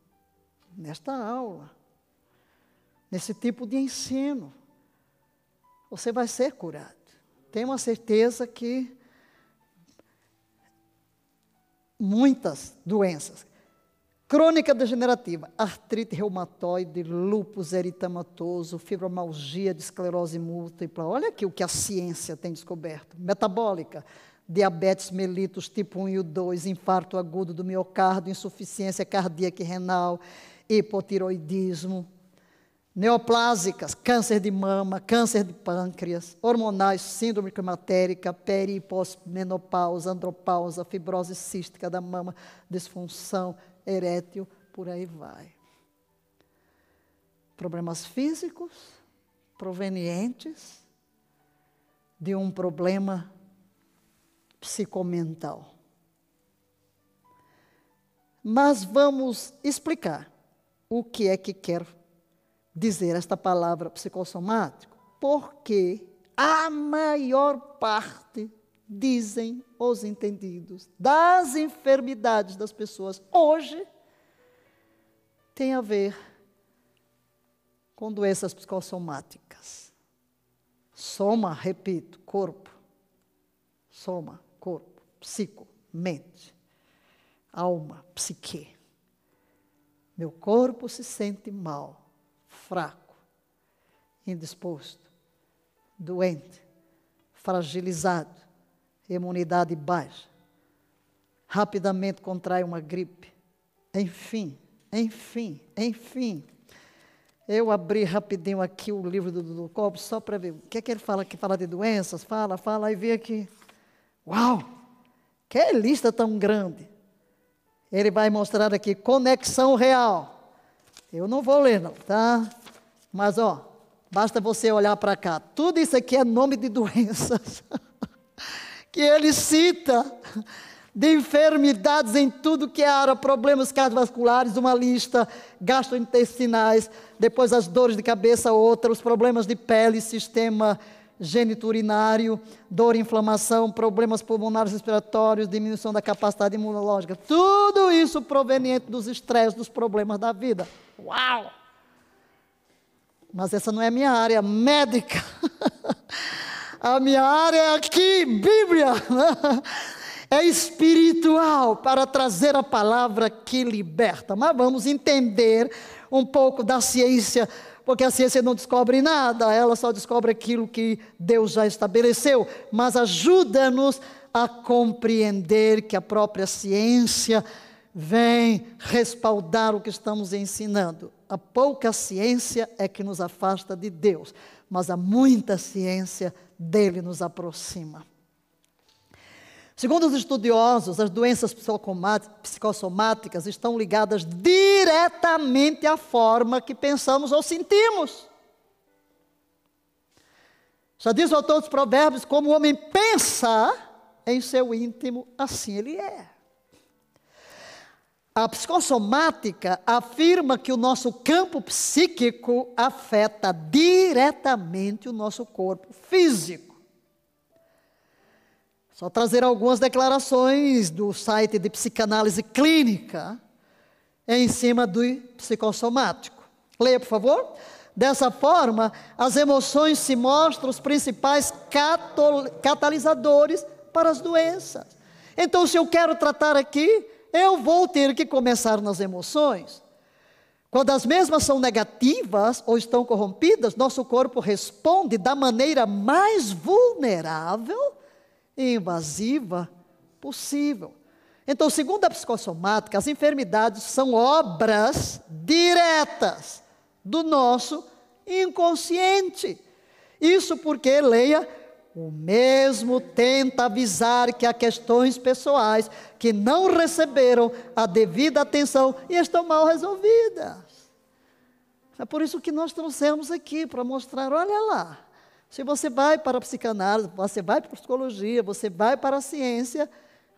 nesta aula, nesse tipo de ensino. Você vai ser curado. Tenho uma certeza que muitas doenças Crônica degenerativa, artrite reumatoide, lúpus eritematoso, fibromialgia de esclerose múltipla. Olha aqui o que a ciência tem descoberto. Metabólica, diabetes mellitus tipo 1 e 2, infarto agudo do miocárdio, insuficiência cardíaca e renal, hipotiroidismo. Neoplásicas, câncer de mama, câncer de pâncreas, hormonais, síndrome climatérica, peri e pós-menopausa, andropausa, fibrose cística da mama, disfunção erétil, por aí vai. Problemas físicos provenientes de um problema psicomental. Mas vamos explicar o que é que quer dizer esta palavra psicossomático, porque a maior parte dizem os entendidos, das enfermidades das pessoas hoje tem a ver com doenças psicossomáticas. Soma, repito, corpo. Soma, corpo, psico, mente, alma, psique. Meu corpo se sente mal, fraco, indisposto, doente, fragilizado, imunidade baixa. Rapidamente contrai uma gripe. Enfim, enfim, enfim. Eu abri rapidinho aqui o livro do Dudu Cobb só para ver o que é que ele fala que fala de doenças, fala, fala, e vê aqui. Uau! Que lista tão grande! Ele vai mostrar aqui conexão real. Eu não vou ler, não, tá? Mas, ó, basta você olhar para cá. Tudo isso aqui é nome de doenças que ele cita de enfermidades em tudo que é área, problemas cardiovasculares, uma lista, gastrointestinais, depois as dores de cabeça, outra, os problemas de pele, sistema geniturinário, dor, inflamação, problemas pulmonares respiratórios, diminuição da capacidade imunológica. Tudo isso proveniente dos estresses, dos problemas da vida. Uau! Mas essa não é minha área médica. a minha área é aqui, Bíblia é espiritual para trazer a palavra que liberta. Mas vamos entender um pouco da ciência, porque a ciência não descobre nada, ela só descobre aquilo que Deus já estabeleceu, mas ajuda-nos a compreender que a própria ciência vem respaldar o que estamos ensinando. A pouca ciência é que nos afasta de Deus, mas a muita ciência dele nos aproxima. Segundo os estudiosos, as doenças psicossomáticas estão ligadas diretamente à forma que pensamos ou sentimos. Já diz o autor dos Provérbios: como o homem pensa em seu íntimo, assim ele é. A psicossomática afirma que o nosso campo psíquico afeta diretamente o nosso corpo físico. Só trazer algumas declarações do site de psicanálise clínica em cima do psicossomático. Leia, por favor. Dessa forma, as emoções se mostram os principais catalisadores para as doenças. Então, se eu quero tratar aqui, eu vou ter que começar nas emoções. Quando as mesmas são negativas ou estão corrompidas, nosso corpo responde da maneira mais vulnerável e invasiva possível. Então, segundo a psicossomática, as enfermidades são obras diretas do nosso inconsciente. Isso porque, leia, o mesmo tenta avisar que há questões pessoais que não receberam a devida atenção e estão mal resolvidas. É por isso que nós trouxemos aqui, para mostrar: olha lá, se você vai para a psicanálise, você vai para a psicologia, você vai para a ciência,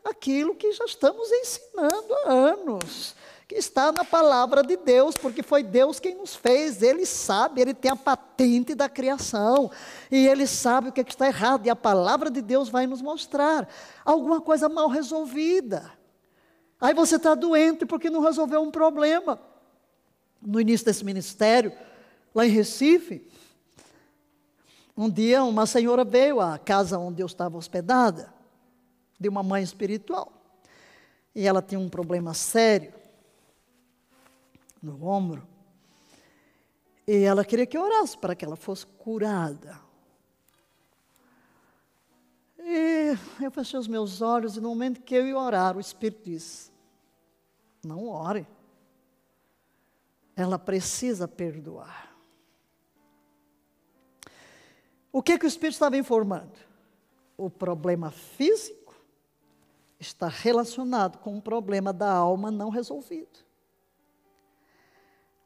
aquilo que já estamos ensinando há anos, que está na palavra de Deus, porque foi Deus quem nos fez, Ele sabe, Ele tem a patente da criação, e Ele sabe o que, é que está errado, e a palavra de Deus vai nos mostrar alguma coisa mal resolvida. Aí você está doente porque não resolveu um problema. No início desse ministério, lá em Recife, um dia, uma senhora veio à casa onde eu estava hospedada, de uma mãe espiritual. E ela tinha um problema sério no ombro. E ela queria que eu orasse para que ela fosse curada. E eu fechei os meus olhos e no momento que eu ia orar, o Espírito disse: Não ore. Ela precisa perdoar. O que, que o Espírito estava informando? O problema físico está relacionado com o problema da alma não resolvido.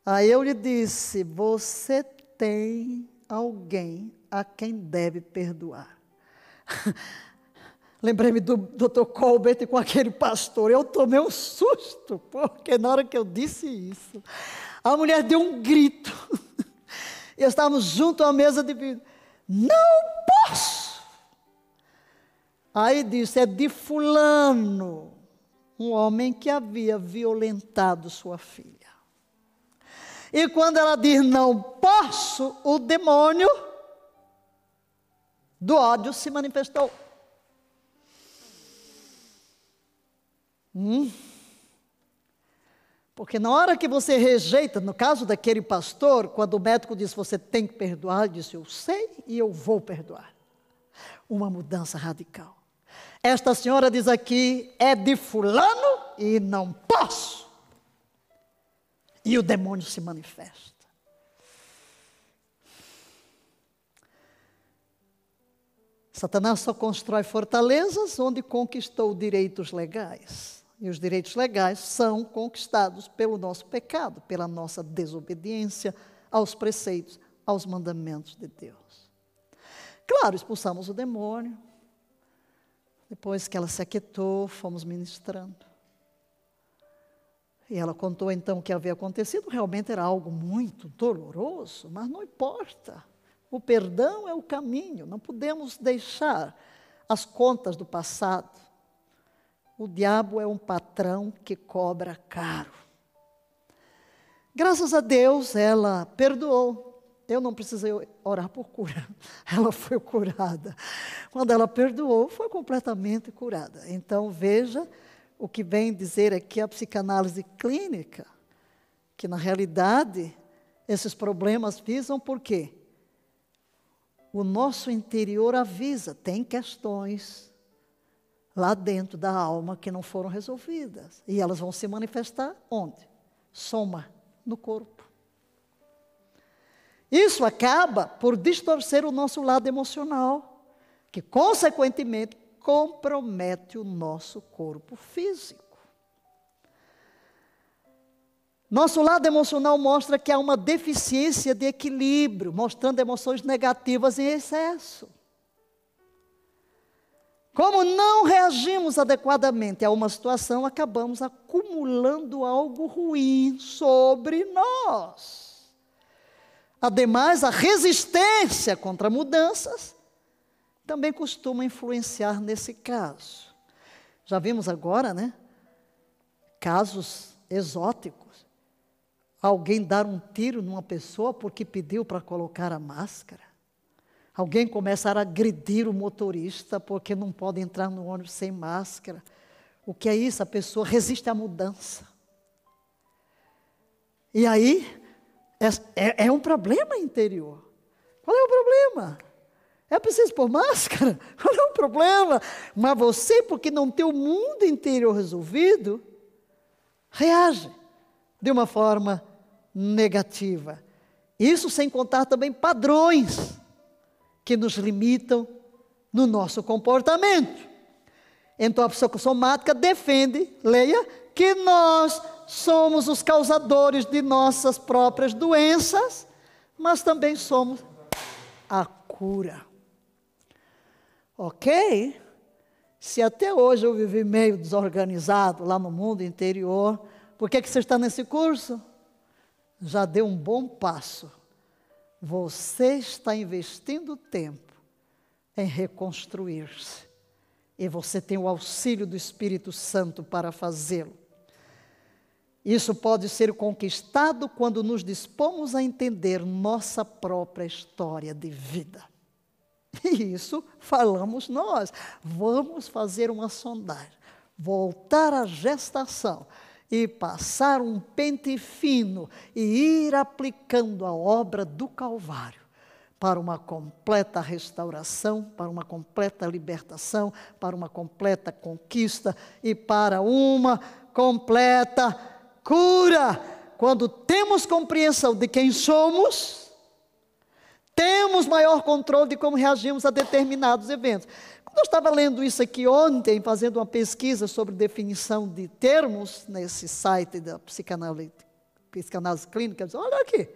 Aí eu lhe disse: Você tem alguém a quem deve perdoar. Lembrei-me do Dr. Colbert com aquele pastor. Eu tomei um susto, porque na hora que eu disse isso, a mulher deu um grito. E estávamos junto à mesa de vidro. Não posso. Aí disse: é de Fulano, um homem que havia violentado sua filha. E quando ela diz não posso, o demônio do ódio se manifestou. Hum? Porque na hora que você rejeita, no caso daquele pastor, quando o médico disse você tem que perdoar, ele disse eu sei e eu vou perdoar. Uma mudança radical. Esta senhora diz aqui é de fulano e não posso. E o demônio se manifesta. Satanás só constrói fortalezas onde conquistou direitos legais. E os direitos legais são conquistados pelo nosso pecado, pela nossa desobediência aos preceitos, aos mandamentos de Deus. Claro, expulsamos o demônio. Depois que ela se aquietou, fomos ministrando. E ela contou então o que havia acontecido. Realmente era algo muito doloroso, mas não importa. O perdão é o caminho, não podemos deixar as contas do passado. O diabo é um patrão que cobra caro. Graças a Deus, ela perdoou. Eu não precisei orar por cura. Ela foi curada. Quando ela perdoou, foi completamente curada. Então, veja o que vem dizer aqui a psicanálise clínica, que na realidade esses problemas visam por quê? o nosso interior avisa, tem questões lá dentro da alma que não foram resolvidas. E elas vão se manifestar onde? Soma, no corpo. Isso acaba por distorcer o nosso lado emocional, que consequentemente compromete o nosso corpo físico. Nosso lado emocional mostra que há uma deficiência de equilíbrio, mostrando emoções negativas em excesso. Como não reagimos adequadamente a uma situação, acabamos acumulando algo ruim sobre nós. Ademais, a resistência contra mudanças também costuma influenciar nesse caso. Já vimos agora, né? Casos exóticos alguém dar um tiro numa pessoa porque pediu para colocar a máscara. Alguém começar a agredir o motorista porque não pode entrar no ônibus sem máscara. O que é isso? A pessoa resiste à mudança. E aí, é, é, é um problema interior. Qual é o problema? É preciso pôr máscara? Qual é o problema? Mas você, porque não tem o mundo interior resolvido, reage de uma forma negativa. Isso sem contar também padrões que nos limitam no nosso comportamento. Então a psicossomática defende, leia, que nós somos os causadores de nossas próprias doenças, mas também somos a cura. Ok? Se até hoje eu vivi meio desorganizado lá no mundo interior, por que, que você está nesse curso? já deu um bom passo. Você está investindo tempo em reconstruir-se. E você tem o auxílio do Espírito Santo para fazê-lo. Isso pode ser conquistado quando nos dispomos a entender nossa própria história de vida. E isso falamos nós. Vamos fazer uma sondagem. Voltar à gestação e passar um pente fino e ir aplicando a obra do Calvário para uma completa restauração, para uma completa libertação, para uma completa conquista e para uma completa cura. Quando temos compreensão de quem somos, temos maior controle de como reagimos a determinados eventos. Eu estava lendo isso aqui ontem, fazendo uma pesquisa sobre definição de termos nesse site da psicanálise, psicanálise clínica. Olha aqui,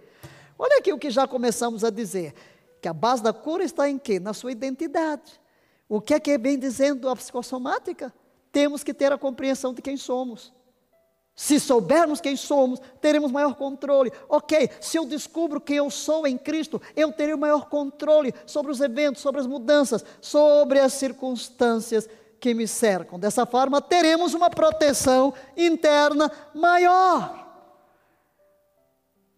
olha aqui o que já começamos a dizer, que a base da cura está em quê? Na sua identidade. O que é que vem dizendo a psicossomática? Temos que ter a compreensão de quem somos. Se soubermos quem somos, teremos maior controle. Ok, se eu descubro quem eu sou em Cristo, eu terei maior controle sobre os eventos, sobre as mudanças, sobre as circunstâncias que me cercam. Dessa forma, teremos uma proteção interna maior.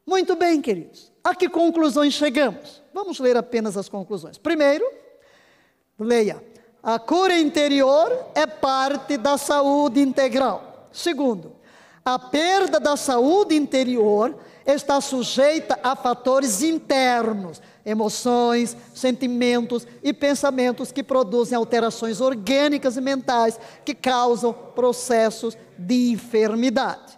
Muito bem, queridos. A que conclusões chegamos? Vamos ler apenas as conclusões. Primeiro, leia. A cura interior é parte da saúde integral. Segundo, a perda da saúde interior está sujeita a fatores internos, emoções, sentimentos e pensamentos que produzem alterações orgânicas e mentais que causam processos de enfermidade.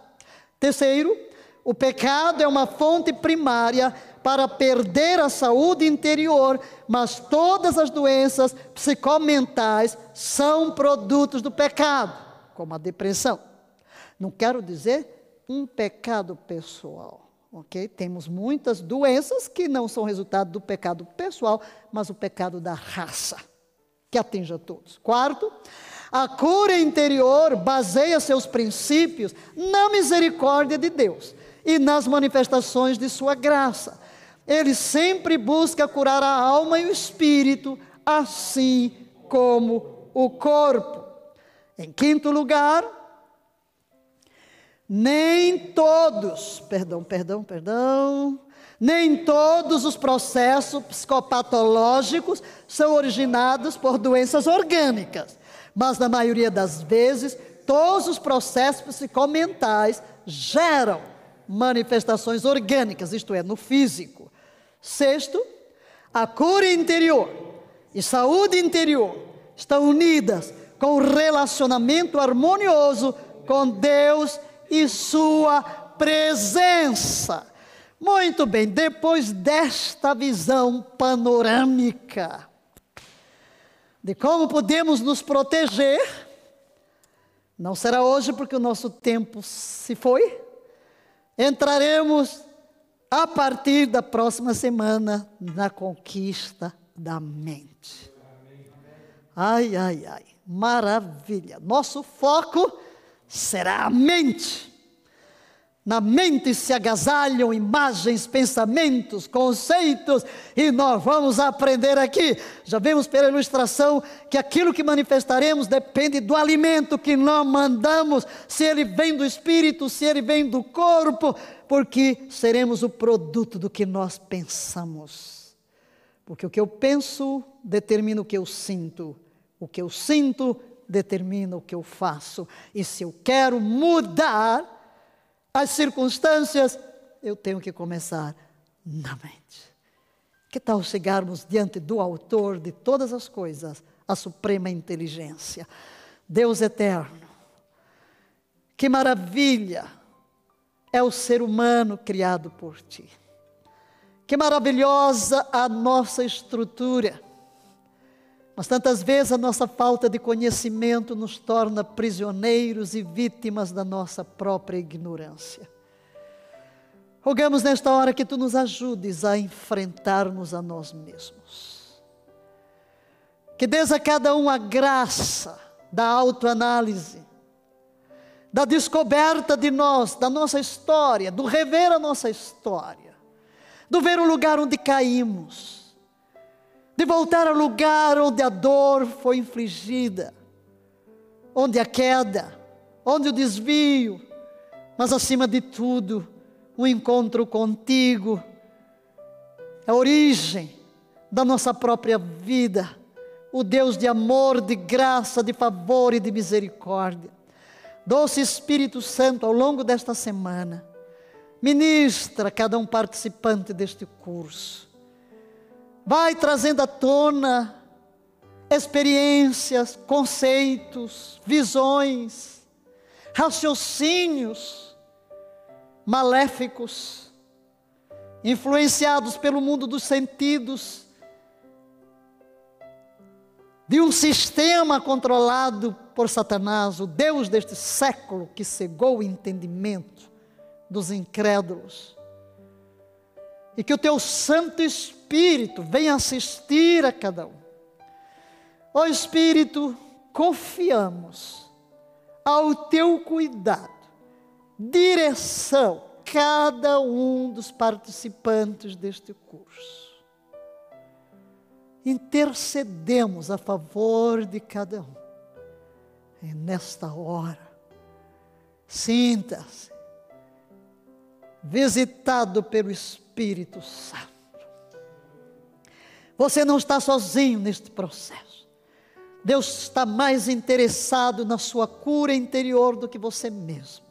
Terceiro, o pecado é uma fonte primária para perder a saúde interior, mas todas as doenças psicomentais são produtos do pecado, como a depressão. Não quero dizer um pecado pessoal, ok? Temos muitas doenças que não são resultado do pecado pessoal, mas o pecado da raça, que atinge a todos. Quarto, a cura interior baseia seus princípios na misericórdia de Deus e nas manifestações de sua graça. Ele sempre busca curar a alma e o espírito, assim como o corpo. Em quinto lugar, nem todos, perdão, perdão, perdão, nem todos os processos psicopatológicos são originados por doenças orgânicas, mas na maioria das vezes, todos os processos psicomentais geram manifestações orgânicas, isto é, no físico. Sexto, a cura interior e saúde interior estão unidas com o relacionamento harmonioso com Deus e Sua presença. Muito bem, depois desta visão panorâmica de como podemos nos proteger, não será hoje porque o nosso tempo se foi, entraremos a partir da próxima semana na conquista da mente. Ai, ai, ai, maravilha. Nosso foco será a mente. Na mente se agasalham imagens, pensamentos, conceitos, e nós vamos aprender aqui. Já vimos pela ilustração que aquilo que manifestaremos depende do alimento que nós mandamos, se ele vem do espírito, se ele vem do corpo, porque seremos o produto do que nós pensamos. Porque o que eu penso determina o que eu sinto, o que eu sinto determina o que eu faço, e se eu quero mudar, as circunstâncias, eu tenho que começar na mente. Que tal chegarmos diante do Autor de todas as coisas, a suprema inteligência, Deus eterno? Que maravilha é o ser humano criado por ti. Que maravilhosa a nossa estrutura. Mas tantas vezes a nossa falta de conhecimento nos torna prisioneiros e vítimas da nossa própria ignorância. Rogamos nesta hora que tu nos ajudes a enfrentarmos a nós mesmos. Que dês a cada um a graça da autoanálise, da descoberta de nós, da nossa história, do rever a nossa história, do ver o lugar onde caímos de voltar ao lugar onde a dor foi infligida, onde a queda, onde o desvio, mas acima de tudo, o encontro contigo, a origem da nossa própria vida, o Deus de amor, de graça, de favor e de misericórdia. Doce Espírito Santo, ao longo desta semana, ministra cada um participante deste curso vai trazendo à tona experiências, conceitos, visões, raciocínios maléficos, influenciados pelo mundo dos sentidos, de um sistema controlado por Satanás, o Deus deste século que cegou o entendimento dos incrédulos. E que o teu Santo Espírito vem assistir a cada um. Ó Espírito, confiamos ao teu cuidado, direção, cada um dos participantes deste curso. Intercedemos a favor de cada um. E nesta hora, sinta-se visitado pelo Espírito Santo. Você não está sozinho neste processo. Deus está mais interessado na sua cura interior do que você mesmo.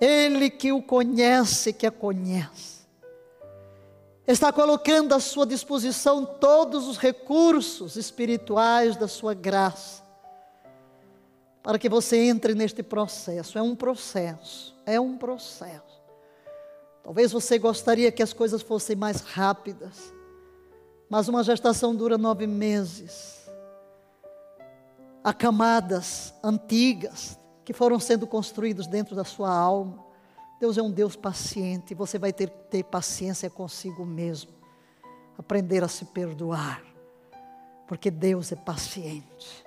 Ele que o conhece, que a conhece, está colocando à sua disposição todos os recursos espirituais da sua graça, para que você entre neste processo. É um processo, é um processo. Talvez você gostaria que as coisas fossem mais rápidas, mas uma gestação dura nove meses. Há camadas antigas que foram sendo construídas dentro da sua alma. Deus é um Deus paciente, você vai ter que ter paciência consigo mesmo, aprender a se perdoar, porque Deus é paciente,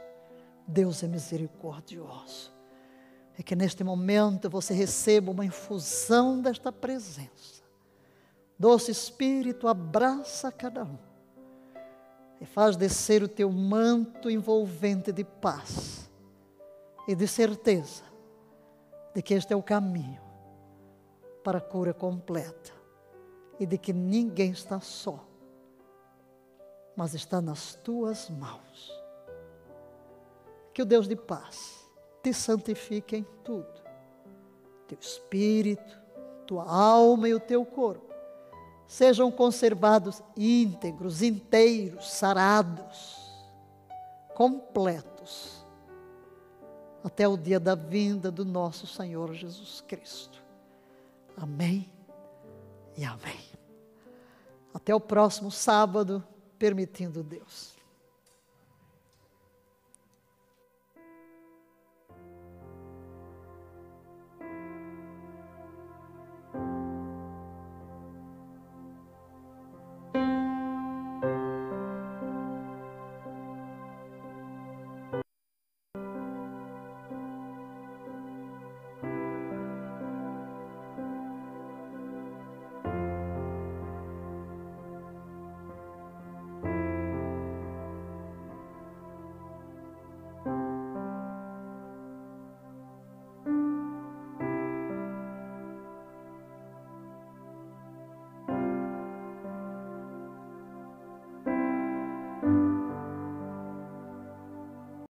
Deus é misericordioso. É que neste momento você receba uma infusão desta presença. Doce Espírito abraça cada um e faz descer o teu manto envolvente de paz e de certeza de que este é o caminho para a cura completa e de que ninguém está só, mas está nas tuas mãos. Que o Deus de paz te santifique em tudo, teu espírito, tua alma e o teu corpo sejam conservados íntegros, inteiros, sarados, completos, até o dia da vinda do nosso Senhor Jesus Cristo. Amém e amém. Até o próximo sábado, permitindo Deus.